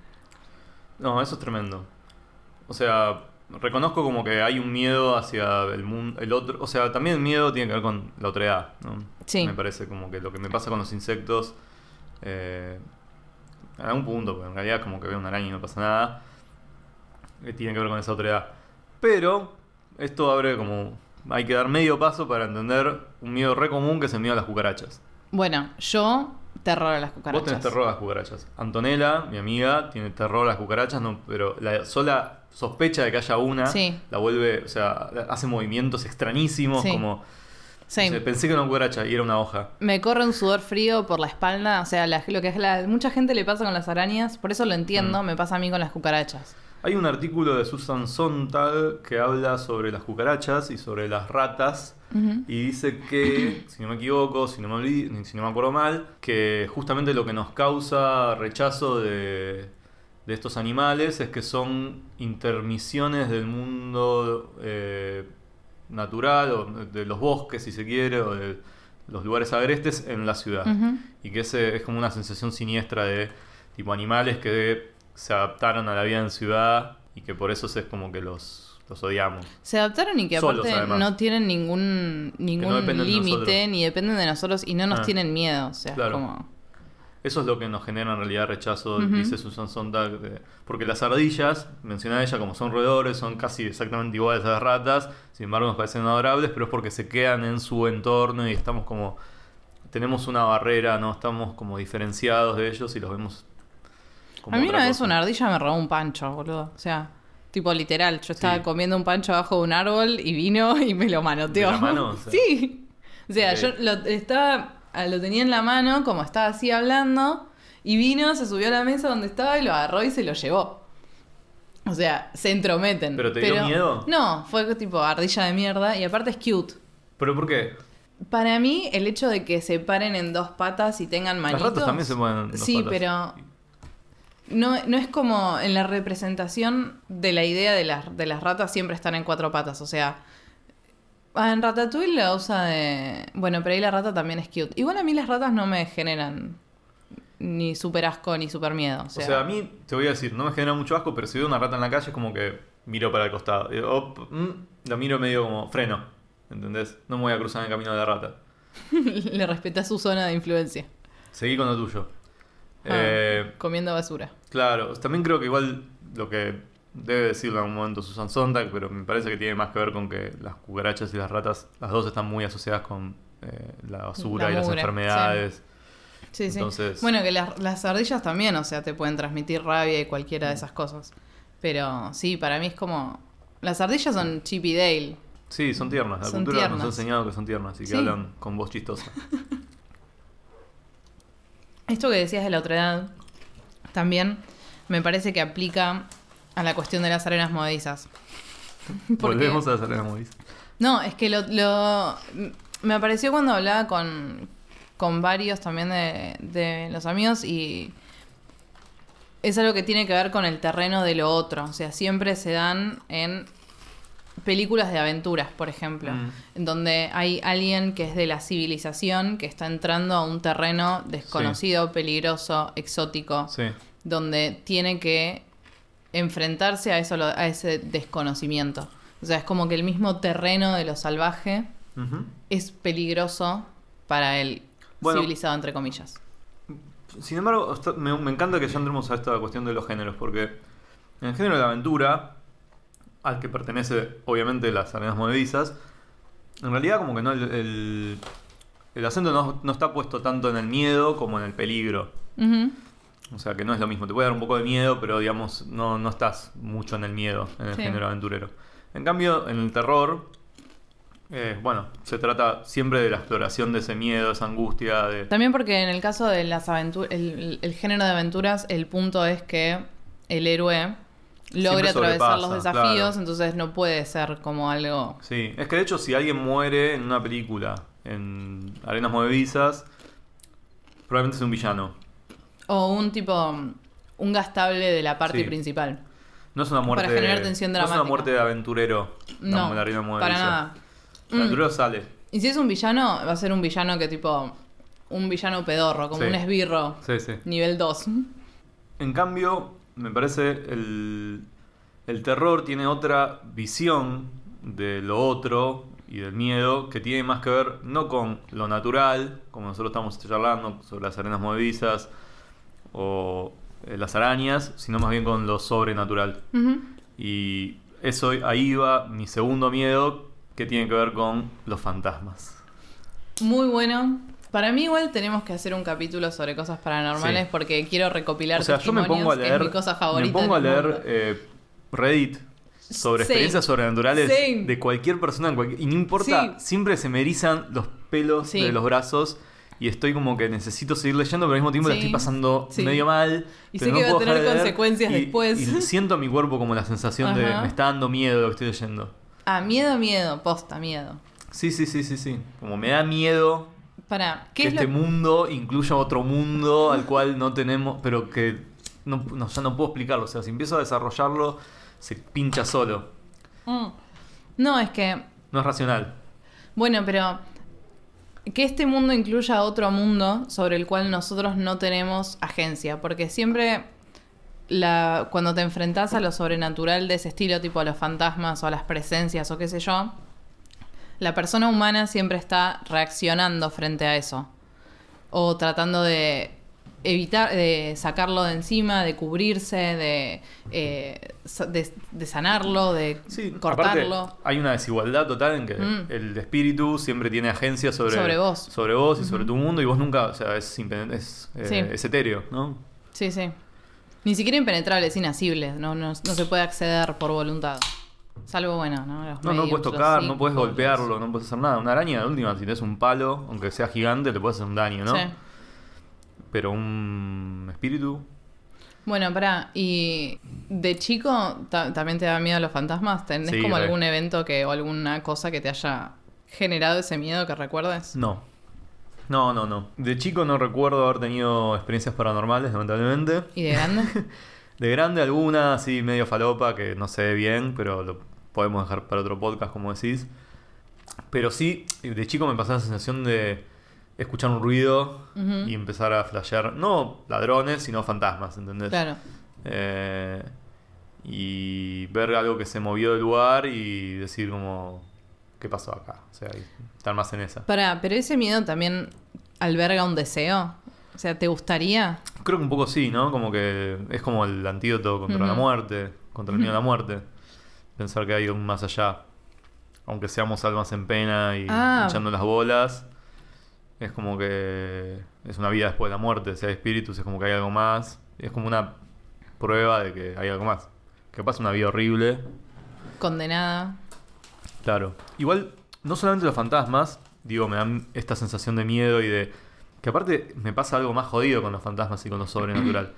No, eso es tremendo. O sea, reconozco como que hay un miedo hacia el mundo, el otro. O sea, también el miedo tiene que ver con la otredad, ¿no? Sí. Me parece como que lo que me pasa con los insectos. Eh, en algún punto, porque en realidad como que veo una araña y no pasa nada. eh, tiene que ver con esa otredad. Pero, esto abre como. Hay que dar medio paso para entender un miedo re común que es el miedo a las cucarachas. Bueno, yo terror a las cucarachas. Vos tenés terror a las cucarachas. Antonella, mi amiga, tiene terror a las cucarachas, no, pero la sola sospecha de que haya una Sí. la vuelve, o sea, hace movimientos extrañísimos, Sí. como Sí. o sea, pensé que era una cucaracha y era una hoja. Me corre un sudor frío por la espalda. O sea, la- lo que es la, mucha gente le pasa con las arañas, por eso lo entiendo, Mm. me pasa a mí con las cucarachas. Hay un artículo de Susan Sontag que habla sobre las cucarachas y sobre las ratas y dice que, si no me equivoco, si no me, si no me acuerdo mal, que justamente lo que nos causa rechazo de, de estos animales es que son intermisiones del mundo eh, natural o de los bosques, si se quiere, o de los lugares agrestes en la ciudad. Y que ese es como una sensación siniestra de tipo animales que se adaptaron a la vida en ciudad y que por eso es como que los, los odiamos. Se adaptaron y que Solos, aparte además. no tienen ningún, ningún límite ni dependen de nosotros y no nos Ah. tienen miedo. O sea, es Claro. como. Eso es lo que nos genera en realidad rechazo, dice Susan Sontag. de- porque las ardillas, menciona ella como son roedores, son casi exactamente iguales a las ratas, sin embargo nos parecen adorables, pero es porque se quedan en su entorno y estamos como. Tenemos una barrera, ¿no? Estamos como diferenciados de ellos y los vemos. como a mí una vez cosa. una ardilla me robó un pancho, boludo. O sea, tipo literal. Yo estaba Sí. comiendo un pancho abajo de un árbol y vino y me lo manoteó. ¿De la mano? O sea. sí. O sea, yo lo estaba, lo tenía en la mano, como estaba así hablando, y vino, se subió a la mesa donde estaba y lo agarró y se lo llevó. O sea, se entrometen. ¿Pero te dio miedo? No, fue tipo ardilla de mierda y aparte es cute. ¿Pero por qué? Para mí, el hecho de que se paren en dos patas y tengan manitos... Las ratas también se mueven en dos Sí, patas. pero no, no es como en la representación de la idea de las, de las ratas siempre están en cuatro patas. O sea, ah, en Ratatouille la usa de... Bueno, pero ahí la rata también es cute. Igual a mí las ratas no me generan ni super asco ni super miedo. O O sea, a mí, te voy a decir, no me genera mucho asco, pero si veo una rata en la calle es como que miro para el costado. Y, op, mm, la miro medio como freno, ¿entendés? No me voy a cruzar en el camino de la rata. le respetas su zona de influencia. Seguí con lo tuyo. Ah, Eh, comiendo basura. claro, también creo que igual lo que debe decirlo en algún momento Susan Sontag, pero me parece que tiene más que ver con que las cucarachas y las ratas, las dos están muy asociadas con eh, la basura La y las enfermedades. Sí, sí. Entonces- Bueno, que las, las ardillas también, o sea, te pueden transmitir rabia y cualquiera de esas cosas. Pero sí, para mí es como... Las ardillas son Chip y Dale. Sí, son tiernas. La Son cultura nos ha enseñado que son tiernas y que Sí. hablan con voz chistosa. Esto que decías de la otredad también me parece que aplica a la cuestión de las arenas movedizas. Porque- Volvemos a las arenas movedizas. No, es que lo, lo- me apareció cuando hablaba con, con varios también de, de los amigos y es algo que tiene que ver con el terreno de lo otro. O sea, siempre se dan en películas de aventuras, por ejemplo, Mm. en donde hay alguien que es de la civilización que está entrando a un terreno desconocido, peligroso, exótico Sí. donde tiene que enfrentarse a eso a ese desconocimiento. O sea, es como que el mismo terreno de lo salvaje es peligroso para el Bueno. civilizado entre comillas. Sin embargo, me, me encanta que ya entremos a esta cuestión de los géneros, porque en el género de la aventura, al que pertenece obviamente las arenas movedizas, en realidad como que no el, el, el acento no, no está puesto tanto en el miedo como en el peligro. O sea que no es lo mismo, te puede dar un poco de miedo, pero digamos, no, no estás mucho en el miedo, en el Sí. género aventurero. En cambio, en el terror, eh, bueno, se trata siempre de la exploración de ese miedo, esa angustia, de... También porque en el caso de las aventuras, el, el género de aventuras, el punto es que el héroe logre atravesar los desafíos, claro. entonces no puede ser como algo... Sí, es que de hecho si alguien muere en una película, en Arenas Movedizas, probablemente es un villano. O un tipo, un gastable de la parte Sí. principal. No es una muerte... Para generar tensión No es dramática. una muerte de aventurero. No, la para Movediza. nada. El aventurero sale. Y si es un villano, va a ser un villano que tipo. Un villano pedorro, como Sí. un esbirro. Sí, sí. Nivel 2. En cambio, me parece el, el terror tiene otra visión de lo otro y del miedo que tiene más que ver no con lo natural, como nosotros estamos charlando sobre las arenas movedizas o eh, las arañas, sino más bien con lo sobrenatural. Y eso ahí va mi segundo miedo que tiene que ver con los fantasmas. Muy bueno. Para mí, igual tenemos que hacer un capítulo sobre cosas paranormales Sí. porque quiero recopilar O sea, yo me pongo a testimonios, que leer, es mi cosa me favorita. pongo a leer eh, Reddit sobre Same. experiencias sobrenaturales Same. de cualquier persona en cualquier- y no importa, Sí. siempre se me erizan los pelos Sí. de los brazos y estoy como que necesito seguir leyendo, pero al mismo tiempo la Sí. estoy pasando Sí. medio mal. Y pero sé no que va a tener de consecuencias y- después. Y siento a mi cuerpo como la sensación de Ajá. me está dando miedo lo que estoy leyendo. Ah, miedo, miedo. Posta, miedo. Sí, sí, sí, sí, sí. Como me da miedo Para, ¿qué que es este lo mundo incluya otro mundo al cual no tenemos, pero que no, no, ya no puedo explicarlo. O sea, si empiezo a desarrollarlo, se pincha solo. Mm. No, es que No es racional. Bueno, pero que este mundo incluya otro mundo sobre el cual nosotros no tenemos agencia, porque siempre la, cuando te enfrentas a lo sobrenatural de ese estilo, tipo a los fantasmas o a las presencias o qué sé yo, la persona humana siempre está reaccionando frente a eso o tratando de evitar, de sacarlo de encima, de cubrirse, de, eh, de, de sanarlo, de Sí, cortarlo. hay una desigualdad total en que Mm. el espíritu siempre tiene agencia sobre, Sobre vos. sobre vos y sobre tu mundo y vos nunca, o sea, es, es, eh, Sí. es etéreo, ¿no? Sí, sí. Ni siquiera impenetrable, es inasible. No, no, no se puede acceder por voluntad. Salvo, bueno, ¿no? Los No, no puedes tocar, no puedes golpearlo, no puedes hacer nada. Una araña, de última, si tienes un palo, aunque sea gigante, le puedes hacer un daño, ¿no? Sí. Pero un espíritu, Bueno, pará, y de chico ta- también te da miedo los fantasmas. ¿Tenés Sí, como re. algún evento que o alguna cosa que te haya generado ese miedo que recuerdes? no. No, no, no. De chico no recuerdo haber tenido experiencias paranormales, lamentablemente. ¿Y de grande? De grande alguna, así medio falopa, que no sé bien, pero lo podemos dejar para otro podcast, como decís. Pero sí, de chico me pasaba la sensación de escuchar un ruido y empezar a flashear, no ladrones, sino fantasmas, ¿entendés? claro. Eh, y ver algo que se movió del lugar y decir como, ¿qué pasó acá? O sea, estar más en esa. Pará, pero ese miedo también alberga un deseo. O sea, ¿te gustaría? Creo que un poco sí, ¿no? Como que es como el antídoto contra la muerte, contra el miedo a la muerte. Pensar que hay un más allá. Aunque seamos almas en pena y Ah. echando las bolas, es como que es una vida después de la muerte. Si hay espíritus, es como que hay algo más. Es como una prueba de que hay algo más. Que pasa una vida horrible, Condenada. Claro. Igual, no solamente los fantasmas, digo, me dan esta sensación de miedo y de. Que aparte me pasa algo más jodido con los fantasmas y con lo sobrenatural.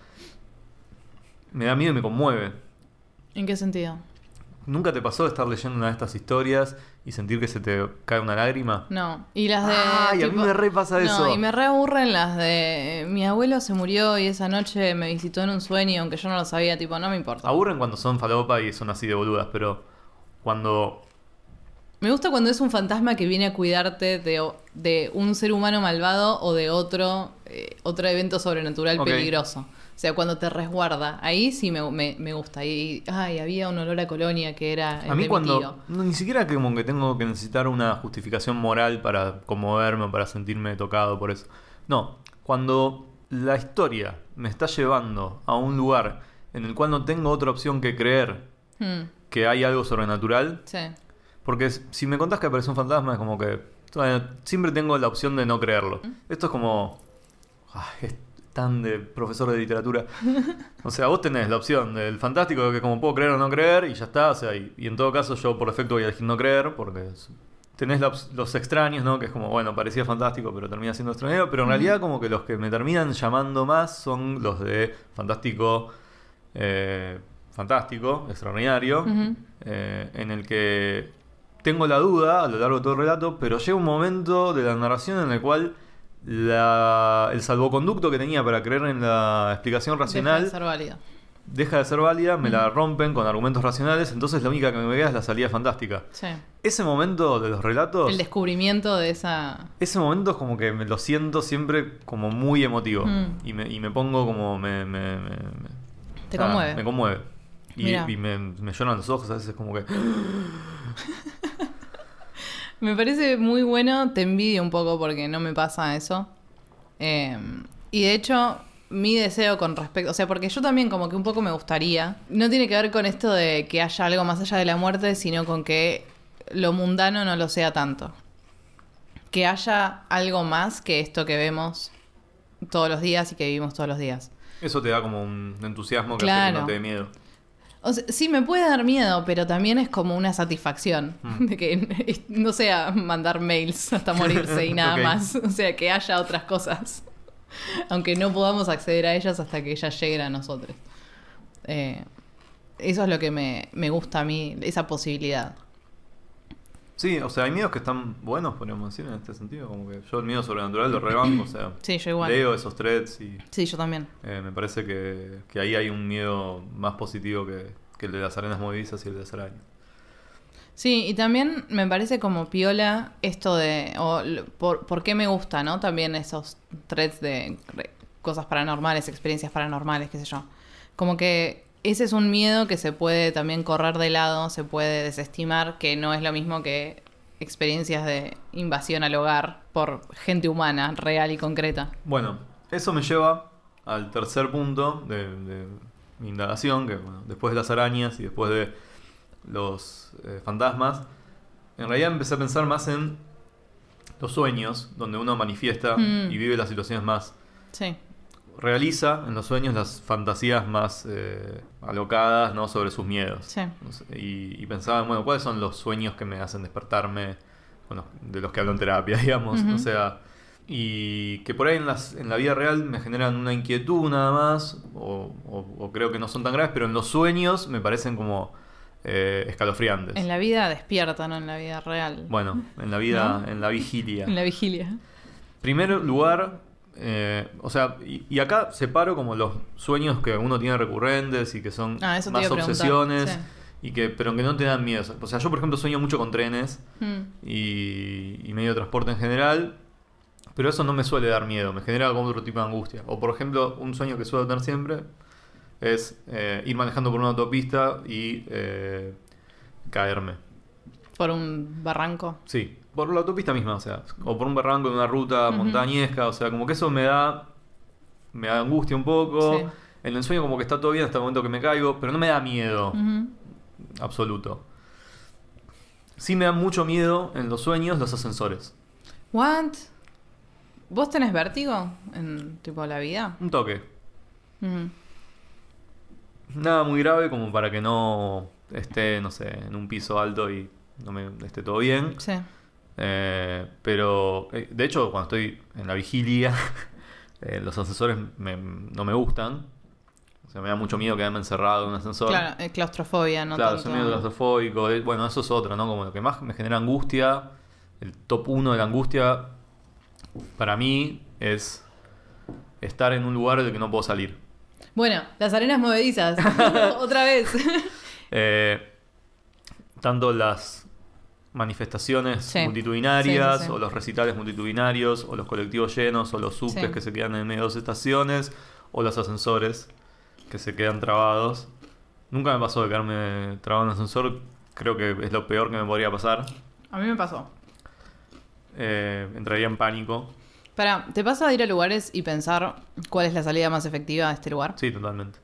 me da miedo y me conmueve. ¿En qué sentido? ¿Nunca te pasó de estar leyendo una de estas historias y sentir que se te cae una lágrima? No. Y las de. Ay, a mí me re pasa no, eso. y me reaburren las de. Mi abuelo se murió y esa noche me visitó en un sueño, aunque yo no lo sabía, tipo, no me importa. Aburren cuando son falopa y son así de boludas, pero cuando. Me gusta cuando es un fantasma que viene a cuidarte de, de un ser humano malvado o de otro, eh, otro evento sobrenatural peligroso. O sea, cuando te resguarda. Ahí sí me, me, me gusta. Y, ay, había un olor a colonia que era A mí cuando. no, ni siquiera que como que tengo que necesitar una justificación moral para conmoverme o para sentirme tocado por eso. No, cuando la historia me está llevando a un lugar en el cual no tengo otra opción que creer Hmm, que hay algo sobrenatural. sí. Porque si me contás que aparece un fantasma es como que siempre tengo la opción de no creerlo. Esto es como... ay, es tan de profesor de literatura. O sea, vos tenés la opción del fantástico que como puedo creer o no creer y ya está. O sea, y, y en todo caso yo por defecto voy a elegir no creer porque es- tenés la los extraños, ¿no? Que es como, bueno, parecía fantástico pero termina siendo extraño. Pero en realidad como que los que me terminan llamando más son los de fantástico, eh, fantástico, extraordinario. Eh, en el que tengo la duda a lo largo de todo el relato, pero llega un momento de la narración en el cual la- el salvoconducto que tenía para creer en la explicación Deja racional de ser válido. deja de ser válida, me la rompen con argumentos racionales, entonces la única que me queda es la salida fantástica. Sí. Ese momento de los relatos, El descubrimiento de esa. ese momento es como que me lo siento siempre como muy emotivo Mm. y, me, y me pongo como me... me- me- me- Te ah, conmueve. Me conmueve. Y me, me lloran los ojos, a veces como que... Me parece muy bueno, te envidio un poco porque no me pasa eso. Eh, y de hecho, mi deseo con respecto, o sea, porque yo también como que un poco me gustaría, no tiene que ver con esto de que haya algo más allá de la muerte, sino con que lo mundano no lo sea tanto. Que haya algo más que esto que vemos todos los días y que vivimos todos los días. Eso te da como un entusiasmo que hace que no te dé miedo. O sea, sí, me puede dar miedo, pero también es como una satisfacción Mm. de que no sea mandar mails hasta morirse y nada más. O sea, que haya otras cosas. Aunque no podamos acceder a ellas hasta que ellas lleguen a nosotros. Eh, eso es lo que me, me gusta a mí, esa posibilidad. Sí, o sea, hay miedos que están buenos, podríamos decir, en este sentido. Como que yo el miedo sobrenatural lo rebanco, o sea, Sí, yo igual. leo esos threads y Sí, yo también. eh, me parece que, que ahí hay un miedo más positivo que, que el de las arenas movedizas y el de las arañas. Sí, y también me parece como piola esto de, o por, por qué me gusta, ¿no? También esos threads de cosas paranormales, experiencias paranormales, qué sé yo. Como que ese es un miedo que se puede también correr de lado, se puede desestimar, que no es lo mismo que experiencias de invasión al hogar por gente humana, real y concreta. Bueno, eso me lleva al tercer punto de, de mi indagación, que bueno, después de las arañas y después de los eh, fantasmas, en realidad empecé a pensar más en los sueños, donde uno manifiesta Mm. y vive las situaciones más Sí. Realiza en los sueños las fantasías más eh, alocadas ¿no? sobre sus miedos. Sí. Y, y pensaba, bueno, ¿cuáles son los sueños que me hacen despertarme? Bueno, de los que hablo en terapia, digamos. Ujú. O sea, y que por ahí en, las, en la vida real me generan una inquietud nada más, o, o- o creo que no son tan graves, pero en los sueños me parecen como eh, escalofriantes. En la vida despierta, no en la vida real. Bueno, en la vida, ¿No? en la vigilia. En la vigilia. Primer lugar, eh, o sea, y, y acá separo como los sueños que uno tiene recurrentes y que son Ah, más obsesiones, sí. y que, pero que no te dan miedo. O sea, yo por ejemplo sueño mucho con trenes Mm. y, y medio de transporte en general, pero eso no me suele dar miedo, me genera como otro tipo de angustia. O por ejemplo, un sueño que suelo tener siempre es eh, ir manejando por una autopista y eh, caerme. Por un barranco. Sí, por la autopista misma, o sea, o por un barranco en una ruta Ujú. montañesca, o sea, como que eso me da me da angustia un poco. Sí. En el sueño como que está todo bien hasta el momento que me caigo, pero no me da miedo absoluto. Sí me da mucho miedo en los sueños los ascensores. What? ¿Vos tenés vértigo en tipo la vida? Un toque. Nada muy grave como para que no esté, no sé, en un piso alto y no me esté todo bien. Sí. Eh, pero, eh, de hecho, cuando estoy en la vigilia, eh, los ascensores me- no me gustan. O sea, me da mucho miedo quedarme encerrado en un ascensor. Claro, claustrofobia, no claro, tanto. soy medio claustrofóbico. Bueno, eso es otro, ¿no? Como lo que más me genera angustia, el top uno de la angustia, para mí, es estar en un lugar del que no puedo salir. Bueno, las arenas movedizas. Otra vez. Eh, tanto las manifestaciones Sí. multitudinarias, Sí, sí, sí. o los recitales multitudinarios, o los colectivos llenos, o los subtes Sí. que se quedan en medio de dos estaciones, o los ascensores que se quedan trabados. Nunca me pasó de quedarme trabado en un ascensor, creo que es lo peor que me podría pasar. A mí me pasó. Eh, entraría en pánico. Para, ¿te pasa de ir a lugares y pensar cuál es la salida más efectiva de este lugar? Sí, totalmente.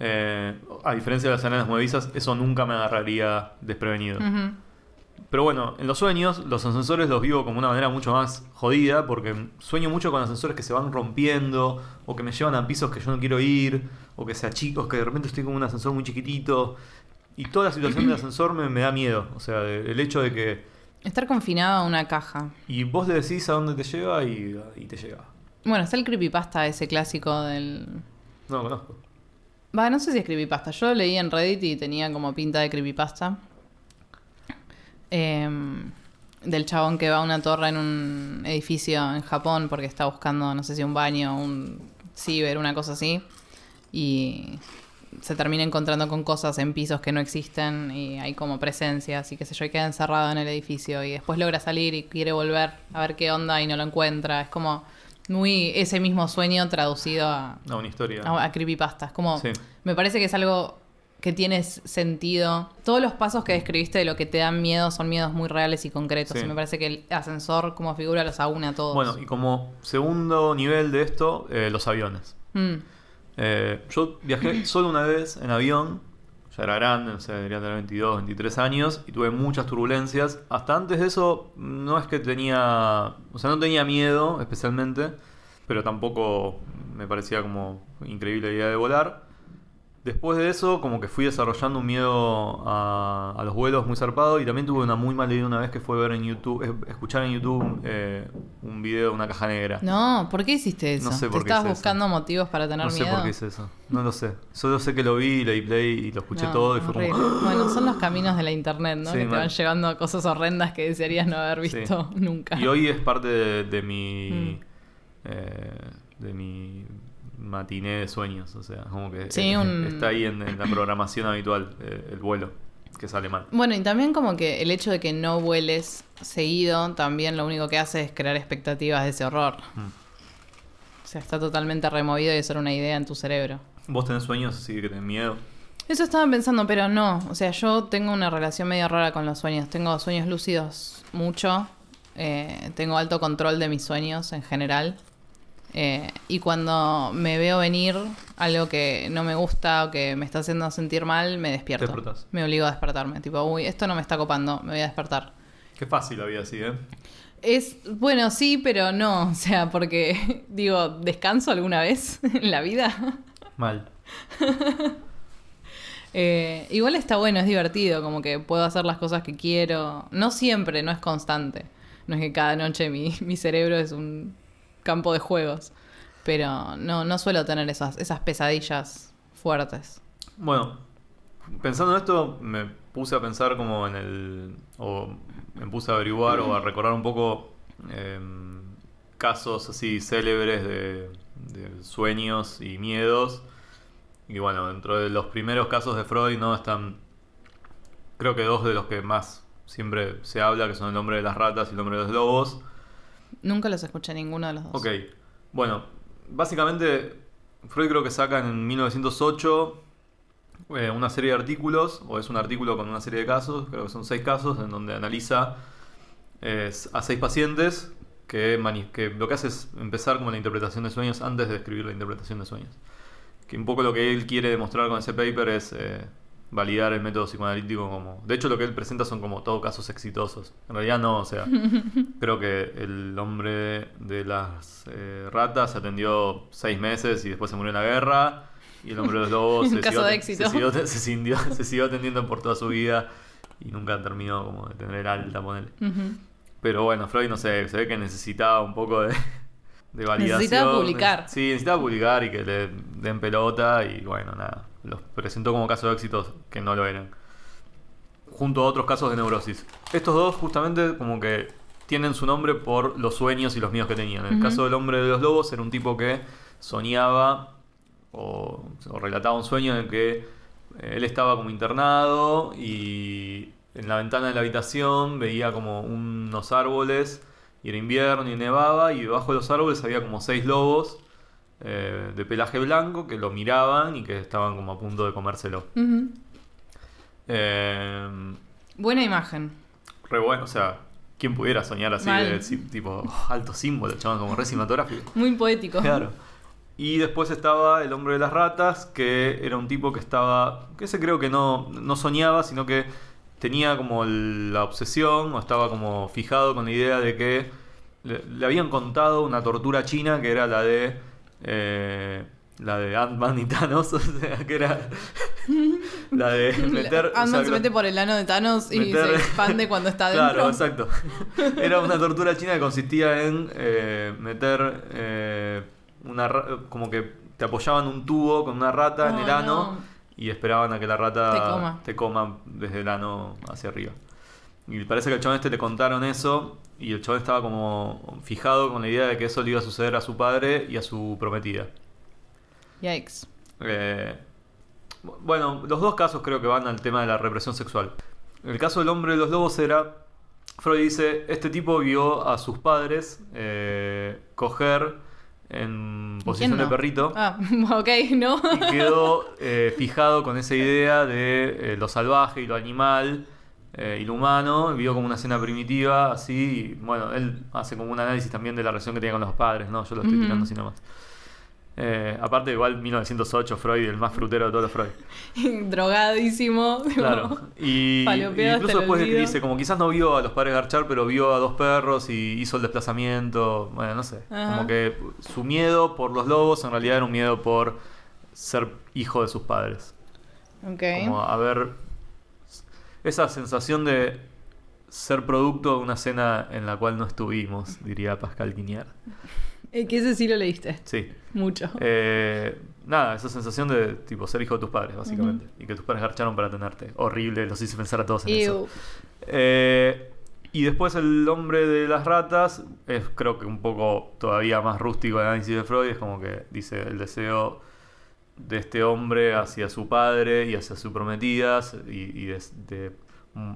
Eh, a diferencia de las arenas movedizas, eso nunca me agarraría desprevenido. Pero bueno, en los sueños, los ascensores los vivo como una manera mucho más jodida, porque sueño mucho con ascensores que se van rompiendo, o que me llevan a pisos que yo no quiero ir, o que sea chicos, que de repente estoy con un ascensor muy chiquitito. Y toda la situación del ascensor me, me da miedo. O sea, de- el hecho de que. Estar confinado a una caja. Y vos le decís a dónde te lleva y, y te llega. Bueno, está el creepypasta ese clásico del... No lo conozco. Va, no sé si es creepypasta. Yo lo leí en Reddit y tenía como pinta de creepypasta. Em, del chabón que va a una torre en un edificio en Japón porque está buscando, no sé si un baño, un ciber, una cosa así. Y se termina encontrando con cosas en pisos que no existen y hay como presencias y qué sé yo, y queda encerrado en el edificio y después logra salir y quiere volver a ver qué onda y no lo encuentra. Es como muy ese mismo sueño traducido a, No, una historia. a, a creepypasta. Es como, Sí. me parece que es algo que tiene s- sentido. Todos los pasos que describiste de lo que te dan miedo son miedos muy reales y concretos. Sí. Y me parece que el ascensor como figura los aúna a todos. Bueno, y como segundo nivel de esto, eh, los aviones. Mm, Eh, yo viajé solo una vez en avión, ya era grande, o sea, debería tener 22, 23 años, y tuve muchas turbulencias. Hasta antes de eso, no es que tenía, o sea, no tenía miedo especialmente, pero tampoco me parecía como increíble la idea de volar. Después de eso, como que fui desarrollando un miedo a, a los vuelos muy zarpado y también tuve una muy mala idea una vez que fue ver en YouTube, escuchar en YouTube eh, un video de una caja negra. No, ¿por qué hiciste eso? No sé ¿Te por qué estabas hice eso. buscando motivos para tener No sé miedo? por qué hice eso. No lo sé. Solo sé que lo vi, leí play y lo escuché No, todo y fue horrible. como. Bueno, son los caminos de la internet, ¿no? Sí, que te van llevando a cosas horrendas que desearías no haber Sí. visto nunca. Y hoy es parte de, de mi. Mm. eh, de mi matiné de sueños. O sea, como que Sí, eh, un- está ahí en, en la programación habitual, eh, el vuelo, que sale mal. Bueno, y también como que el hecho de que no vueles seguido, también lo único que hace es crear expectativas de ese horror. Mm. O sea, está totalmente removido y es solo una idea en tu cerebro. ¿Vos tenés sueños así que tenés miedo? Eso estaba pensando, pero no. O sea, yo tengo una relación medio rara con los sueños. Tengo sueños lúcidos mucho. Eh, tengo alto control de mis sueños en general. Eh, y cuando me veo venir algo que no me gusta o que me está haciendo sentir mal, me despierto. Despertás. Me obligo a despertarme. Tipo, uy, esto no me está copando, me voy a despertar. Qué fácil la vida así, ¿eh? Es, bueno, sí, pero no. O sea, porque, digo, ¿descanso alguna vez en la vida? Mal. Eh, igual está bueno, es divertido, como que puedo hacer las cosas que quiero. No siempre, no es constante. No es que cada noche mi, mi cerebro es un campo de juegos. Pero no, no suelo tener esas, esas pesadillas fuertes. Bueno, pensando en esto, me puse a pensar como en el. o me puse a averiguar o a recordar un poco em, casos así célebres de, sueños y miedos. Y bueno, dentro de los primeros casos de Freud, ¿no? Están. Creo que dos de los que más siempre se habla, que son el hombre de las ratas y el hombre de los lobos. Nunca los escuché ninguno de los dos. Ok, bueno, básicamente Freud creo que saca en 1908 eh, una serie de artículos, o es un artículo con una serie de casos, creo que son seis casos, en donde analiza eh, a seis pacientes que, que lo que hace es empezar como la interpretación de sueños antes de escribir la interpretación de sueños. Que un poco lo que él quiere demostrar con ese paper es eh, validar el método psicoanalítico como... De hecho lo que él presenta son como todo casos exitosos. En realidad no, o sea, creo que el hombre de las eh, ratas se atendió seis meses y después se murió en la guerra. Y el hombre de los lobos se, siguió, de se siguió- se siguió- se siguió atendiendo por toda su vida y nunca terminó como de tener alta, ponele. Ujú. Pero bueno, Freud, no sé, se ve que necesitaba un poco de, de validación. Necesitaba publicar. Sí, necesitaba publicar y que le den pelota y bueno, nada. Los presentó como casos de éxitos que no lo eran. Junto a otros casos de neurosis. Estos dos justamente como que tienen su nombre por los sueños y los miedos que tenían. En el caso del hombre de los lobos era un tipo que soñaba o, o relataba un sueño en el que eh, él estaba como internado y en la ventana de la habitación veía como unos árboles y era invierno y nevaba y debajo de los árboles había como seis lobos eh, de pelaje blanco que lo miraban y que estaban como a punto de comérselo. Eh, Buena imagen. re bueno, o sea, ¿quién pudiera soñar así Mal. de tipo oh, alto símbolo, chaval, como re cinematográfico? Muy poético. Claro. Y después estaba el hombre de las ratas, que era un tipo que estaba, que ese creo que no, no soñaba, sino que tenía como la obsesión o estaba como fijado con la idea de que le, le habían contado una tortura china que era la de eh, la de Ant-Man y Thanos, o sea, que era la de meter... o sea, Ant-Man se mete por el ano de Thanos y se expande cuando está Claro, adentro. exacto. Era una tortura china que consistía en eh, meter eh, una como que te apoyaban un tubo con una rata en Oh, el ano no. y esperaban a que la rata Te coma. te coma desde el ano hacia arriba. Y parece que al chabón este le contaron eso y el chabón estaba como fijado con la idea de que eso le iba a suceder a su padre y a su prometida. Yikes. Eh, bueno, los dos casos creo que van al tema de la represión sexual. El caso del hombre de los lobos era, Freud dice, este tipo vio a sus padres eh, coger en posición ¿Quién de perrito Ah, ok, no. y quedó eh, fijado con esa idea de eh, lo salvaje y lo animal eh, y lo humano, y vio como una escena primitiva, así, y bueno, él hace como un análisis también de la relación que tenía con los padres, ¿no? Yo lo estoy tirando así nomás. Eh, aparte, igual 1908, Freud, el más frutero de todos los Freud. Drogadísimo. Claro. Y, incluso después de que dice, como quizás no vio a los padres garchar, pero vio a dos perros y hizo el desplazamiento. Bueno, no sé. Ajá. Como que su miedo por los lobos en realidad era un miedo por ser hijo de sus padres. Ok. Como haber esa sensación de ser producto de una cena en la cual no estuvimos, diría Pascal Quiñar. Eh, Que ese sí lo leíste. Sí. Mucho. Eh, nada, esa sensación de tipo ser hijo de tus padres, básicamente. Y que tus padres garcharon para tenerte. Horrible, los hice pensar a todos en eso. Eh, y después el hombre de las ratas es creo que un poco todavía más rústico el análisis de Freud. Es como que dice el deseo de este hombre hacia su padre y hacia sus prometidas y, y de, de, mm,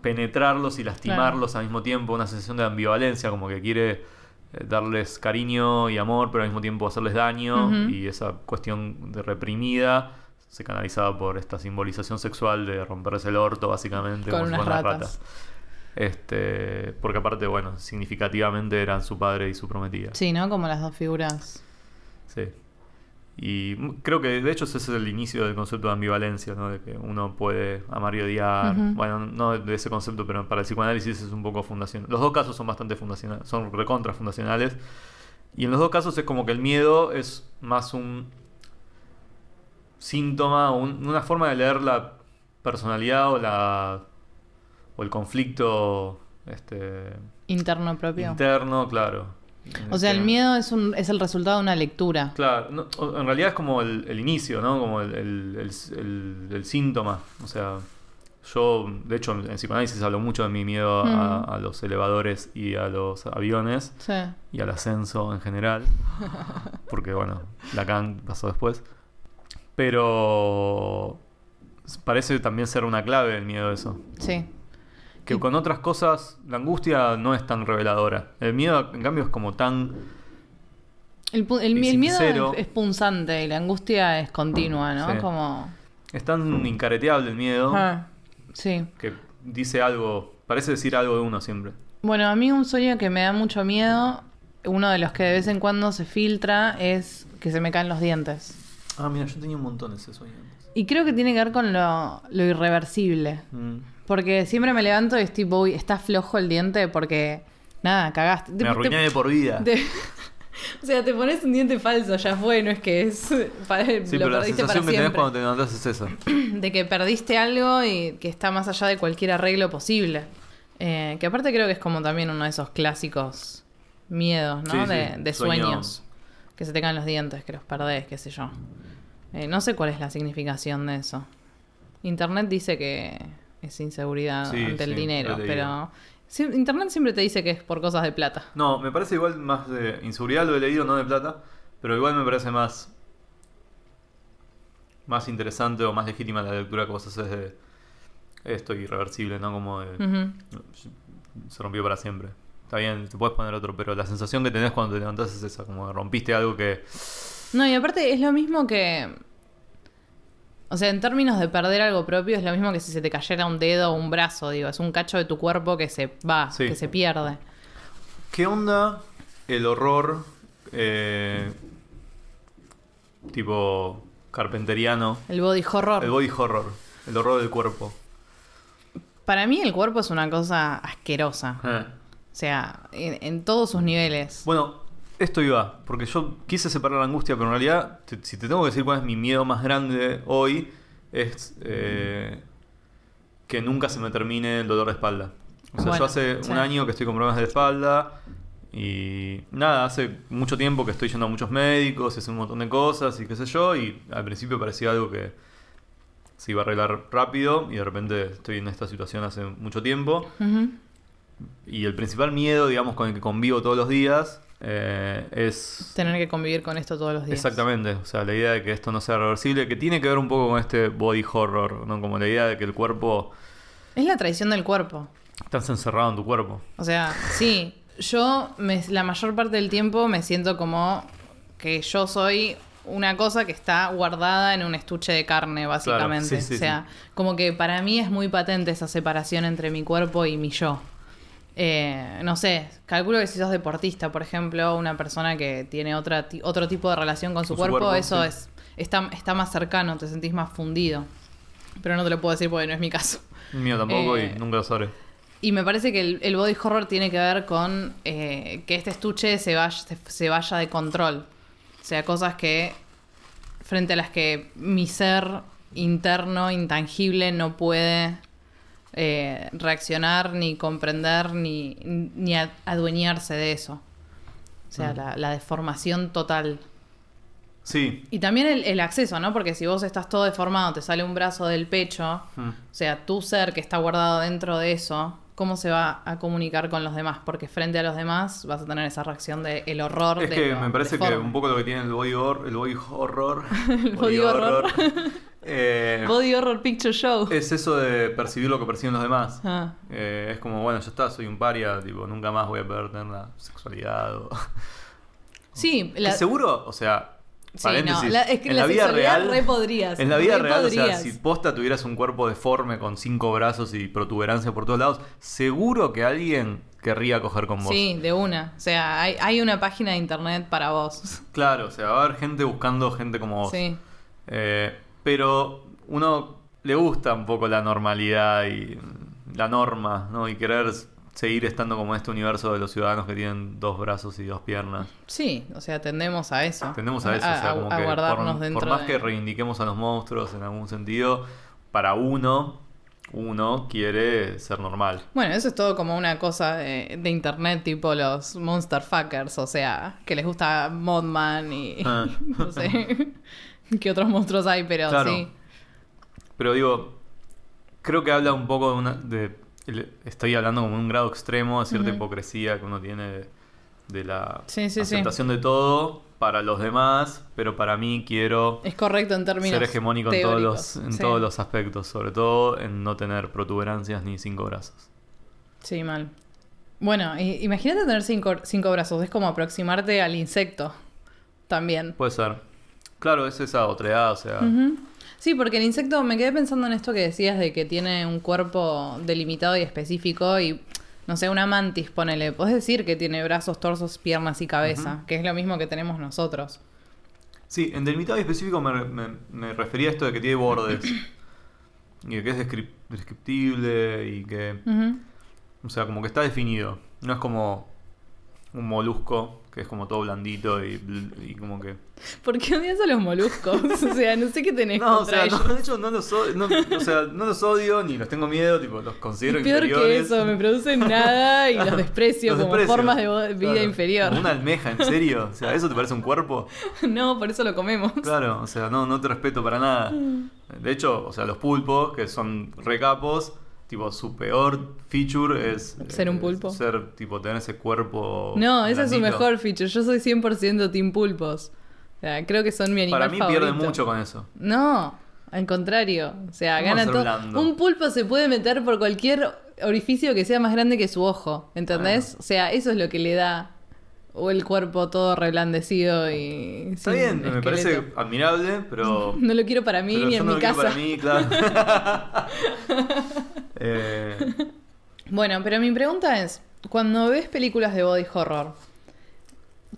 penetrarlos y lastimarlos al mismo tiempo. Una sensación de ambivalencia, como que quiere eh, darles cariño y amor, pero al mismo tiempo hacerles daño. Y esa cuestión de reprimida se canalizaba por esta simbolización sexual de romperse el orto, básicamente, Con como unas ratas. rata. Este, porque aparte, bueno, significativamente eran su padre y su prometida. Sí, ¿no? Como las dos figuras. Sí. Y creo que de hecho ese es el inicio del concepto de ambivalencia, ¿no? De que uno puede amar y odiar. Bueno, no de ese concepto, pero para el psicoanálisis es un poco fundacional. Los dos casos son bastante fundacionales, son recontra fundacionales. Y en los dos casos es como que el miedo es más un síntoma, un- una forma de leer la personalidad o la o el conflicto este Interno propio. interno, claro. O sea, el Este, miedo es, un, es el resultado de una lectura. Claro, no, en realidad es como el, el inicio, ¿no? Como el, síntoma. O sea, yo, de hecho, en, en psicoanálisis hablo mucho de mi miedo a, Mm. a los elevadores y a los aviones Sí. y al ascenso en general. Porque, bueno, Lacan pasó después. Pero parece también ser una clave el miedo de eso. Sí. Que con otras cosas, la angustia no es tan reveladora. El miedo, en cambio, es como tan... El, miedo es, es punzante y la angustia es continua, ¿no? Sí. Como... Es tan incareteable el miedo. Ah, sí. que dice algo, parece decir algo de uno siempre. Bueno, a mí un sueño que me da mucho miedo, uno de los que de vez en cuando se filtra, es que se me caen los dientes. Ah, mira, yo tenía un montón ese sueño. Y creo que tiene que ver con lo, lo irreversible. Mm. Porque siempre me levanto y es tipo, uy, está flojo el diente porque, nada, cagaste. Me arruiné de por vida. te- o sea, te pones un diente falso, ya fue, no es que es... sí, lo pero la sensación que tenés cuando te levantás es esa. de que perdiste algo y que está más allá de cualquier arreglo posible. Eh, que aparte creo que es como también uno de esos clásicos miedos, ¿no? Sí, sí, de, de sueño. sueños. Que se te caen los dientes, que los perdés, qué sé yo. Eh, no sé cuál es la significación de eso. Internet dice que es inseguridad Sí, ante el dinero, pero... Internet siempre te dice que es por cosas de plata. No, me parece igual más de inseguridad, lo he leído, no de plata, pero igual me parece más más interesante o más legítima la lectura que vos haces de esto irreversible, ¿no? Como de, se rompió para siempre. Está bien, te puedes poner otro, pero la sensación que tenés cuando te levantás es esa, como rompiste algo que... No, y aparte es lo mismo que. O sea, en términos de perder algo propio, es lo mismo que si se te cayera un dedo o un brazo, digo. Es un cacho de tu cuerpo que se va, Sí. que se pierde. ¿Qué onda el horror eh, tipo carpenteriano? El body horror. El body horror, el horror del cuerpo. Para mí, el cuerpo es una cosa asquerosa. Eh. O sea, en, en todos sus niveles. Bueno, esto iba, porque yo quise separar la angustia, pero en realidad, te- si te tengo que decir cuál es mi miedo más grande hoy, es eh, que nunca se me termine el dolor de espalda. O sea, Bueno, yo hace sí. un año que estoy con problemas de espalda y nada, hace mucho tiempo que estoy yendo a muchos médicos, y hace un montón de cosas y qué sé yo, y al principio parecía algo que se iba a arreglar rápido y de repente estoy en esta situación hace mucho tiempo. Y el principal miedo, digamos, con el que convivo todos los días eh, es... Tener que convivir con esto todos los días. Exactamente, o sea, la idea de que esto no sea reversible, que tiene que ver un poco con este body horror, ¿no? Como la idea de que el cuerpo... Es la traición del cuerpo. Estás encerrado en tu cuerpo. O sea, sí, yo me- la mayor parte del tiempo me siento como que yo soy una cosa que está guardada en un estuche de carne, básicamente. sí, sí, o sea, como que para mí es muy patente esa separación entre mi cuerpo y mi yo. Eh, no sé, calculo que si sos deportista, por ejemplo, una persona que tiene otra, otro tipo de relación con su, Con su cuerpo, eso sí. es está, está más cercano, te sentís más fundido. Pero no te lo puedo decir porque no es mi caso. Mío tampoco Eh, y nunca lo sabré. Y me parece que el, el body horror tiene que ver con eh, que este estuche se vaya, se, se vaya de control. O sea, cosas que frente a las que mi ser interno, intangible, no puede eh, reaccionar, ni comprender, ni, ni adueñarse de eso. O sea, Mm. la, la deformación total. Sí. Y también el, el acceso, ¿no? Porque si vos estás todo deformado, te sale un brazo del pecho, Mm. o sea, tu ser que está guardado dentro de eso, ¿cómo se va a comunicar con los demás? Porque frente a los demás vas a tener esa reacción de el horror. Es de que lo me parece que un poco lo que tiene el body horror, el body horror, El body horror. eh, Body Horror Picture Show. es eso de percibir lo que perciben los demás. Ah, Eh, es como, bueno, ya está, soy un paria, tipo, nunca más voy a poder tener la sexualidad. O... Sí, la- seguro, o sea, Sí, no, la- es que en la, la vida real, re podrías. En la vida re real, o sea, si posta tuvieras un cuerpo deforme con cinco brazos y protuberancia por todos lados, seguro que alguien querría coger con vos. Sí, de una. O sea, hay, hay una página de internet para vos. Claro, o sea, va a haber gente buscando gente como vos. Sí. Eh, pero uno le gusta un poco la normalidad y la norma, ¿no? Y querer seguir estando como en este universo de los ciudadanos que tienen dos brazos y dos piernas. Sí, o sea, tendemos a eso. Tendemos a eso, o sea, como a que guardarnos por, dentro por más de- que reivindiquemos a los monstruos en algún sentido, para uno, uno quiere ser normal. Bueno, eso es todo como una cosa de, de internet, tipo los monster fuckers, o sea, que les gusta Modman y Ah. no sé qué otros monstruos hay, pero Claro. sí. Pero digo, creo que habla un poco de una... De, estoy hablando como un grado extremo de cierta hipocresía que uno tiene de, de la Sí, sí, sí. aceptación de todo para los demás, pero para mí quiero Es correcto en términos ser hegemónico en, todos los, en todos los aspectos, sobre todo en no tener protuberancias ni cinco brazos. Sí, mal. Bueno, imagínate tener cinco, cinco brazos, es como aproximarte al insecto también. Puede ser. Claro, es esa otra edad, o sea... Sí, porque el insecto, me quedé pensando en esto que decías de que tiene un cuerpo delimitado y específico y, no sé, una mantis, ponele, podés decir que tiene brazos, torsos, piernas y cabeza, que es lo mismo que tenemos nosotros. Sí, en delimitado y específico me, me- me refería a esto de que tiene bordes. y que es descrip- descriptible y que... O sea, como que está definido. No es como un molusco, que es como todo blandito y, y como que... ¿Por qué odias a los moluscos? o sea, no sé qué tenés No, o sea, no, ellos. de hecho no los, odio, no, o sea, no los odio ni los tengo miedo, tipo, los considero Es peor que inferiores. eso, me producen nada y los desprecio Los como desprecio. formas de vida Claro. inferior. Como una almeja, ¿en serio? O sea, ¿eso te parece un cuerpo? no, por eso lo comemos. Claro, o sea, no, no te respeto para nada. De hecho, o sea, los pulpos, que son recapos, tipo, su peor feature es... ¿Ser un eh, pulpo? Ser, tipo, tener ese cuerpo... No, esa es su mejor feature. Yo soy 100% team pulpos. O sea, creo que son mi animal Para mí favorito. pierde mucho con eso. No, al contrario. O sea, ¿Cómo gana todo. blando? Un pulpo se puede meter por cualquier orificio que sea más grande que su ojo. ¿Entendés? Ah. O sea, eso es lo que le da. O el cuerpo todo reblandecido y. Está bien, me parece admirable, pero... No lo quiero para mí ni yo en no mi lo quiero casa. para mí, claro. Eh, Bueno, pero mi pregunta es: cuando ves películas de body horror,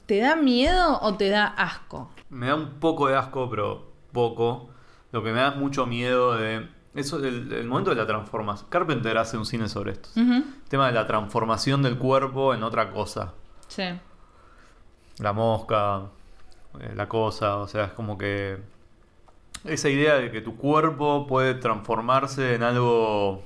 ¿te da miedo o te da asco? me da un poco de asco, pero poco. Lo que me da es mucho miedo de... Eso, el, el momento de la transformación. Carpenter hace un cine sobre esto. El tema de la transformación del cuerpo en otra cosa. Sí. La mosca, eh, la cosa, o sea, es como que... Esa idea de que tu cuerpo puede transformarse en algo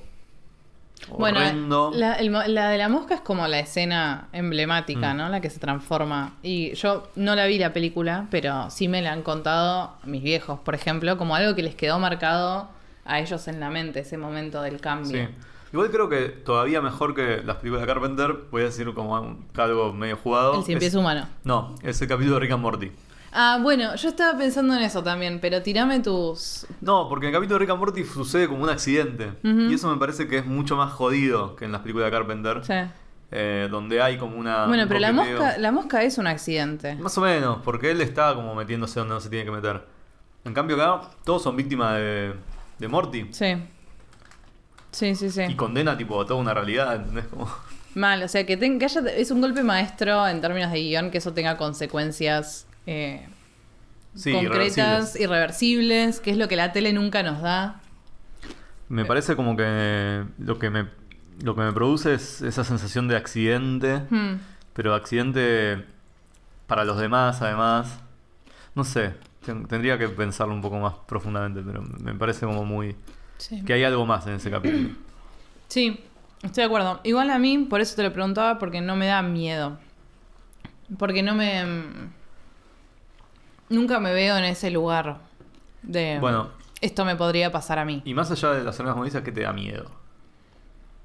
Bueno, horrendo. la, el la de la mosca es como la escena emblemática, Mm. ¿no? La que se transforma. Y yo no la vi la película, pero sí me la han contado mis viejos, por ejemplo, como algo que les quedó marcado a ellos en la mente, ese momento del cambio. Sí. Igual creo que todavía mejor que las películas de Carpenter, voy a decir como un- algo medio jugado. El cien es- pies humano. No, es el capítulo de Rick and Morty. Ah, bueno, yo estaba pensando en eso también, pero tirame tus... No, porque en el capítulo de Rick and Morty sucede como un accidente. Y eso me parece que es mucho más jodido que en las películas de Carpenter. Sí. eh, donde hay como una. bueno, pero la mosca, la mosca es un accidente. Más o menos, porque él está como metiéndose donde no se tiene que meter. En cambio, acá todos son víctimas de, de Morty. Sí. Sí, sí, sí. Y condena tipo a toda una realidad, ¿entendés? Como... Mal, o sea, que, ten- que haya, es un golpe maestro en términos de guion que eso tenga consecuencias eh, Sí, concretas, irreversibles. irreversibles, que es lo que la tele nunca nos da. Me parece como que lo que me, lo que me produce es esa sensación de accidente, Hmm. pero accidente para los demás, además. No sé, ten- tendría que pensarlo un poco más profundamente, pero me parece como muy. Sí. que hay algo más en ese capítulo. Sí, estoy de acuerdo. Igual a mí, por eso te lo preguntaba, porque no me da miedo. Porque no me... mm, Nunca me veo en ese lugar de... Bueno. Esto me podría pasar a mí. Y más allá de las zonas dices, ¿qué te da miedo?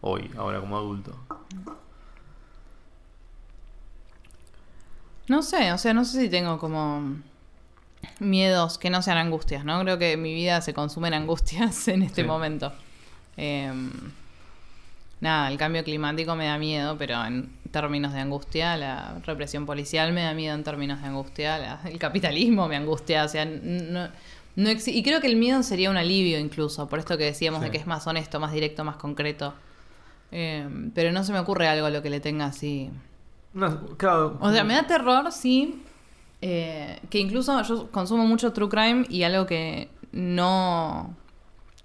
Hoy, ahora como adulto. No sé, o sea, no sé si tengo como miedos que no sean angustias, ¿no? Creo que mi vida se consume en angustias en este Sí. momento. Eh, nada, el cambio climático me da miedo, pero en términos de angustia, la represión policial me da miedo en términos de angustia, la- el capitalismo me angustia, o sea, no, no y creo que el miedo sería un alivio incluso, por esto que decíamos de que es más honesto, más directo, más concreto. Eh, pero no se me ocurre algo a lo que le tenga así. No, claro. O sea, me da terror, sí. Eh, que incluso yo consumo mucho true crime y algo que no,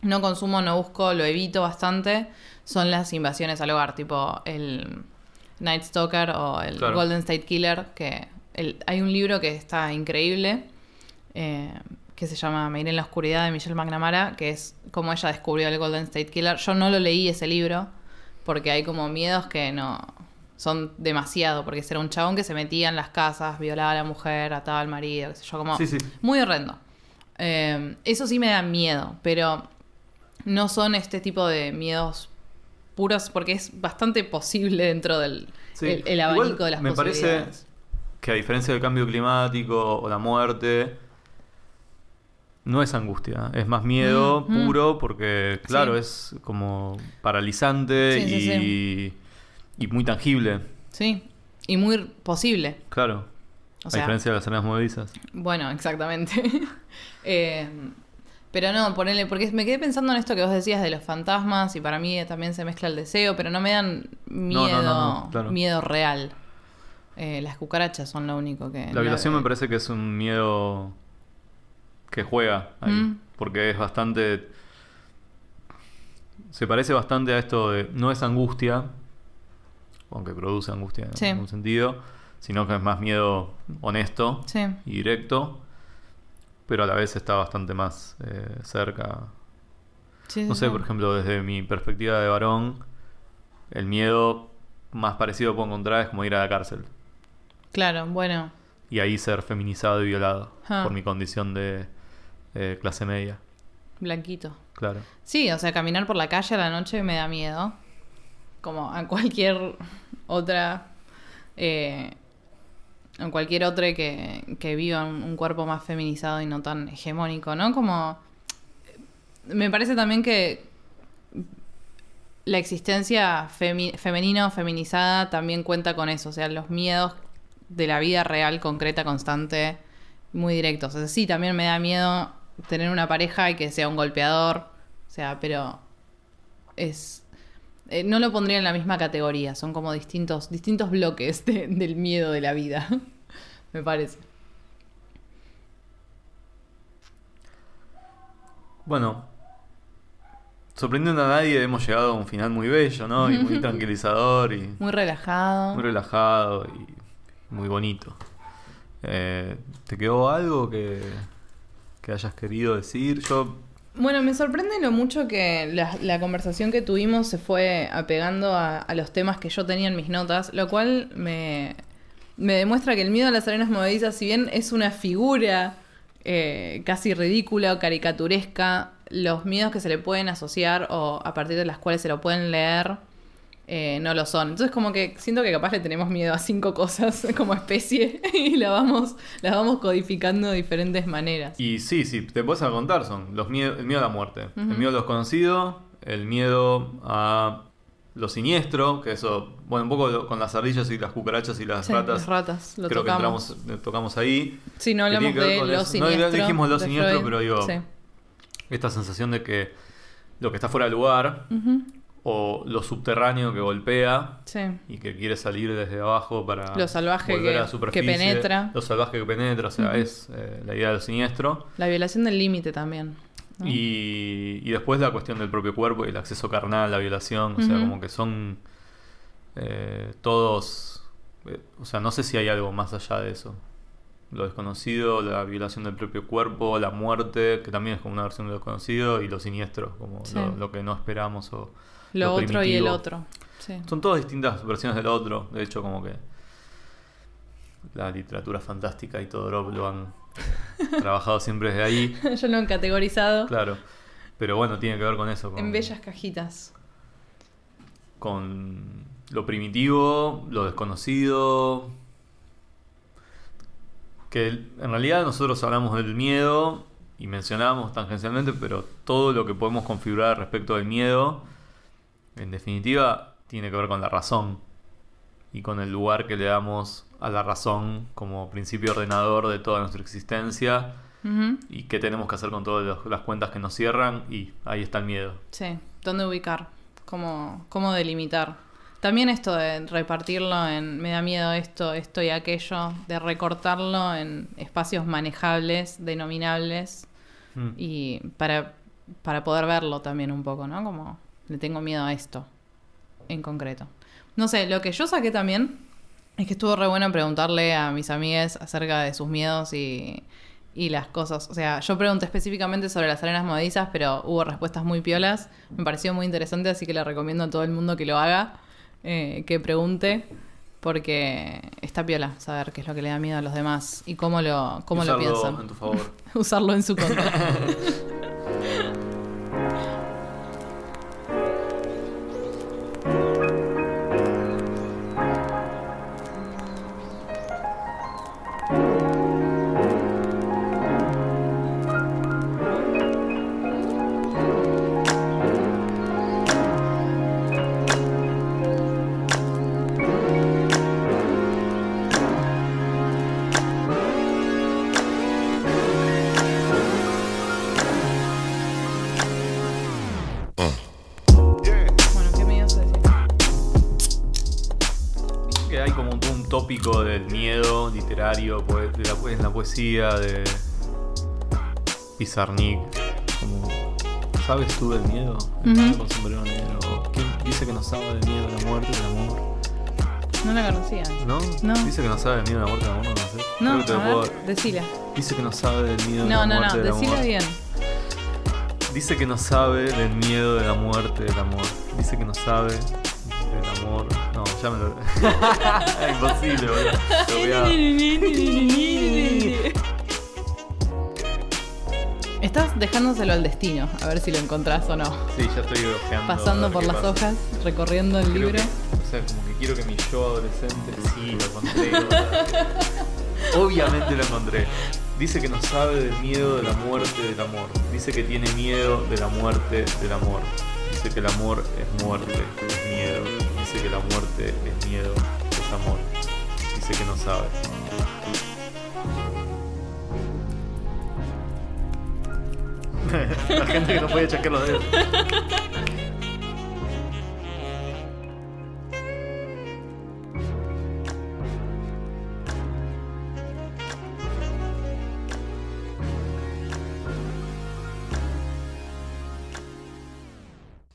no consumo, no busco, lo evito bastante, son las invasiones al hogar, tipo el Night Stalker o el Claro. Golden State Killer, que el- hay un libro que está increíble, eh, que se llama Me iré en la oscuridad de Michelle McNamara, que es como ella descubrió el Golden State Killer. Yo no lo leí ese libro, porque hay como miedos que no son demasiado, porque era un chabón que se metía en las casas, violaba a la mujer, ataba al marido, qué sé yo, como Sí, sí. muy horrendo. Eh, eso sí me da miedo, pero no son este tipo de miedos puros, porque es bastante posible dentro del Sí. el, el Igual abanico de las me parece que a diferencia del cambio climático o la muerte, no es angustia, es más miedo Mm, mm. puro porque, claro, es como paralizante y, y muy tangible, Sí, y muy posible. claro. O a sea, diferencia de las arenas movedizas. Bueno, exactamente. Eh, pero no, ponele, porque me quedé pensando en esto que vos decías de los fantasmas y para mí también se mezcla el deseo, pero no me dan miedo, no, no, no, claro. miedo real. Eh, las cucarachas son lo único que... La violación me parece que es un miedo que juega ahí, Mm. porque es bastante... Se parece bastante a esto de... No es angustia, aunque produce angustia Sí. en algún sentido, sino que es más miedo honesto Sí, y directo, pero a la vez está bastante más eh, cerca. sí, No sé, por ejemplo, desde mi perspectiva de varón, el miedo más parecido que puedo encontrar es como ir a la cárcel. Claro, bueno. y ahí ser feminizado y violado Ah. por mi condición de eh, clase media, Blanquito. claro. Sí, o sea, caminar por la calle a la noche me da miedo. Como a cualquier otra. Eh, a cualquier otro que, que viva un cuerpo más feminizado y no tan hegemónico, ¿no? Como. Me parece también que la existencia femi- femenina o feminizada también cuenta con eso. O sea, los miedos de la vida real, concreta, constante, muy directos. O sea, sí, también me da miedo tener una pareja y que sea un golpeador. O sea, pero es. Eh, no lo pondría en la misma categoría. Son como distintos, distintos bloques de- del miedo de la vida. me parece. Bueno, sorprendiendo a nadie, hemos llegado a un final muy bello, ¿no? Y muy tranquilizador y Muy relajado. muy relajado y muy bonito. Eh, ¿Te quedó algo que, que hayas querido decir? Yo, Bueno, me sorprende lo mucho que la, conversación que tuvimos se fue apegando a, a los temas que yo tenía en mis notas, lo cual me, me demuestra que el miedo a las arenas movedizas, si bien es una figura eh, casi ridícula o caricaturesca, los miedos que se le pueden asociar o a partir de las cuales se lo pueden leer eh, no lo son. Entonces como que siento que capaz le tenemos miedo a cinco cosas como especie y la vamos, las vamos codificando de diferentes maneras. y sí, sí, te puedes a contar, son los miedo, el miedo a la muerte, el miedo a lo desconocido, el miedo a lo siniestro, que eso, bueno, un poco lo- con las ardillas y las cucarachas y las Sí, ratas. las ratas, lo creo tocamos. que entramos, eh, tocamos ahí. Sí, no hablamos de lo eso. No, siniestro. ya dijimos lo siniestro, Freud. pero digo- Sí. Esta sensación de que lo que está fuera de lugar o lo subterráneo que golpea sí. y que quiere salir desde abajo para Lo salvaje volver que- a la superficie, que penetra. Lo salvaje que penetra, o sea, es eh, la idea del siniestro. La violación del límite también. ¿no? Y, y después la cuestión del propio cuerpo y el acceso carnal, la violación, o sea, como que son eh, todos... eh, o sea, no sé si hay algo más allá de eso. Lo desconocido, la violación del propio cuerpo, la muerte, que también es como una versión de lo desconocido, y lo siniestro, como Sí. lo, lo que no esperamos o lo, lo otro y el otro. Sí. Son todas distintas versiones del otro. De hecho, como que la literatura fantástica y todo lo han trabajado siempre desde ahí. Yo lo han categorizado Claro. Pero bueno, tiene que ver con eso. Con, en bellas cajitas. Con lo primitivo, lo desconocido. Que en realidad nosotros hablamos del miedo y mencionamos tangencialmente, pero todo lo que podemos configurar respecto del miedo, en definitiva, tiene que ver con la razón. y con el lugar que le damos a la razón como principio ordenador de toda nuestra existencia y qué tenemos que hacer con todas las- las cuentas que nos cierran y ahí está el miedo. Sí, ¿dónde ubicar? ¿Cómo, ¿Cómo delimitar? También esto de repartirlo en me da miedo esto, esto y aquello, de recortarlo en espacios manejables, denominables, Mm. y para, para poder verlo también un poco, ¿no? Como le tengo miedo a esto en concreto. No sé, lo que yo saqué también es que estuvo re bueno preguntarle a mis amigas acerca de sus miedos y, y las cosas. O sea, yo pregunté específicamente sobre las arenas movedizas, pero hubo respuestas muy piolas. Me pareció muy interesante, así que le recomiendo a todo el mundo que lo haga, eh, que pregunte, porque está piola saber qué es lo que le da miedo a los demás y cómo lo, cómo lo Usarlo piensan. en tu favor. Usarlo en su contra. tópico del miedo literario, poe- de la, en la poesía de Pizarnik. Como, ¿Sabes tú del miedo? El con sombrero negro. ¿Quién dice que no sabe del miedo de la muerte del amor? No la conocía. ¿No? No. Dice que no sabe del miedo de la muerte del amor, no sé. No, a puedo- decila. Dice que no sabe del miedo de No, la no, muerte no, del decila amor. bien. Dice que no sabe del miedo de la muerte del amor. Dice que no sabe. No, ya me lo. Imposible, boludo. Lo voy a- Estás dejándoselo al destino, a ver si lo encontrás o no. Sí, ya estoy ojeando. a Pasando ver por qué las pasa. hojas, recorriendo el Creo libro. que- o sea, como que quiero que mi yo adolescente. Sí, lo encontré. boludo. Obviamente lo encontré. Dice que no sabe del miedo de la muerte del amor. Dice que tiene miedo de la muerte del amor. Dice que el amor es muerte. Dice que la muerte es miedo, es amor. Dice que no sabe. La gente que no puede chequear los dedos.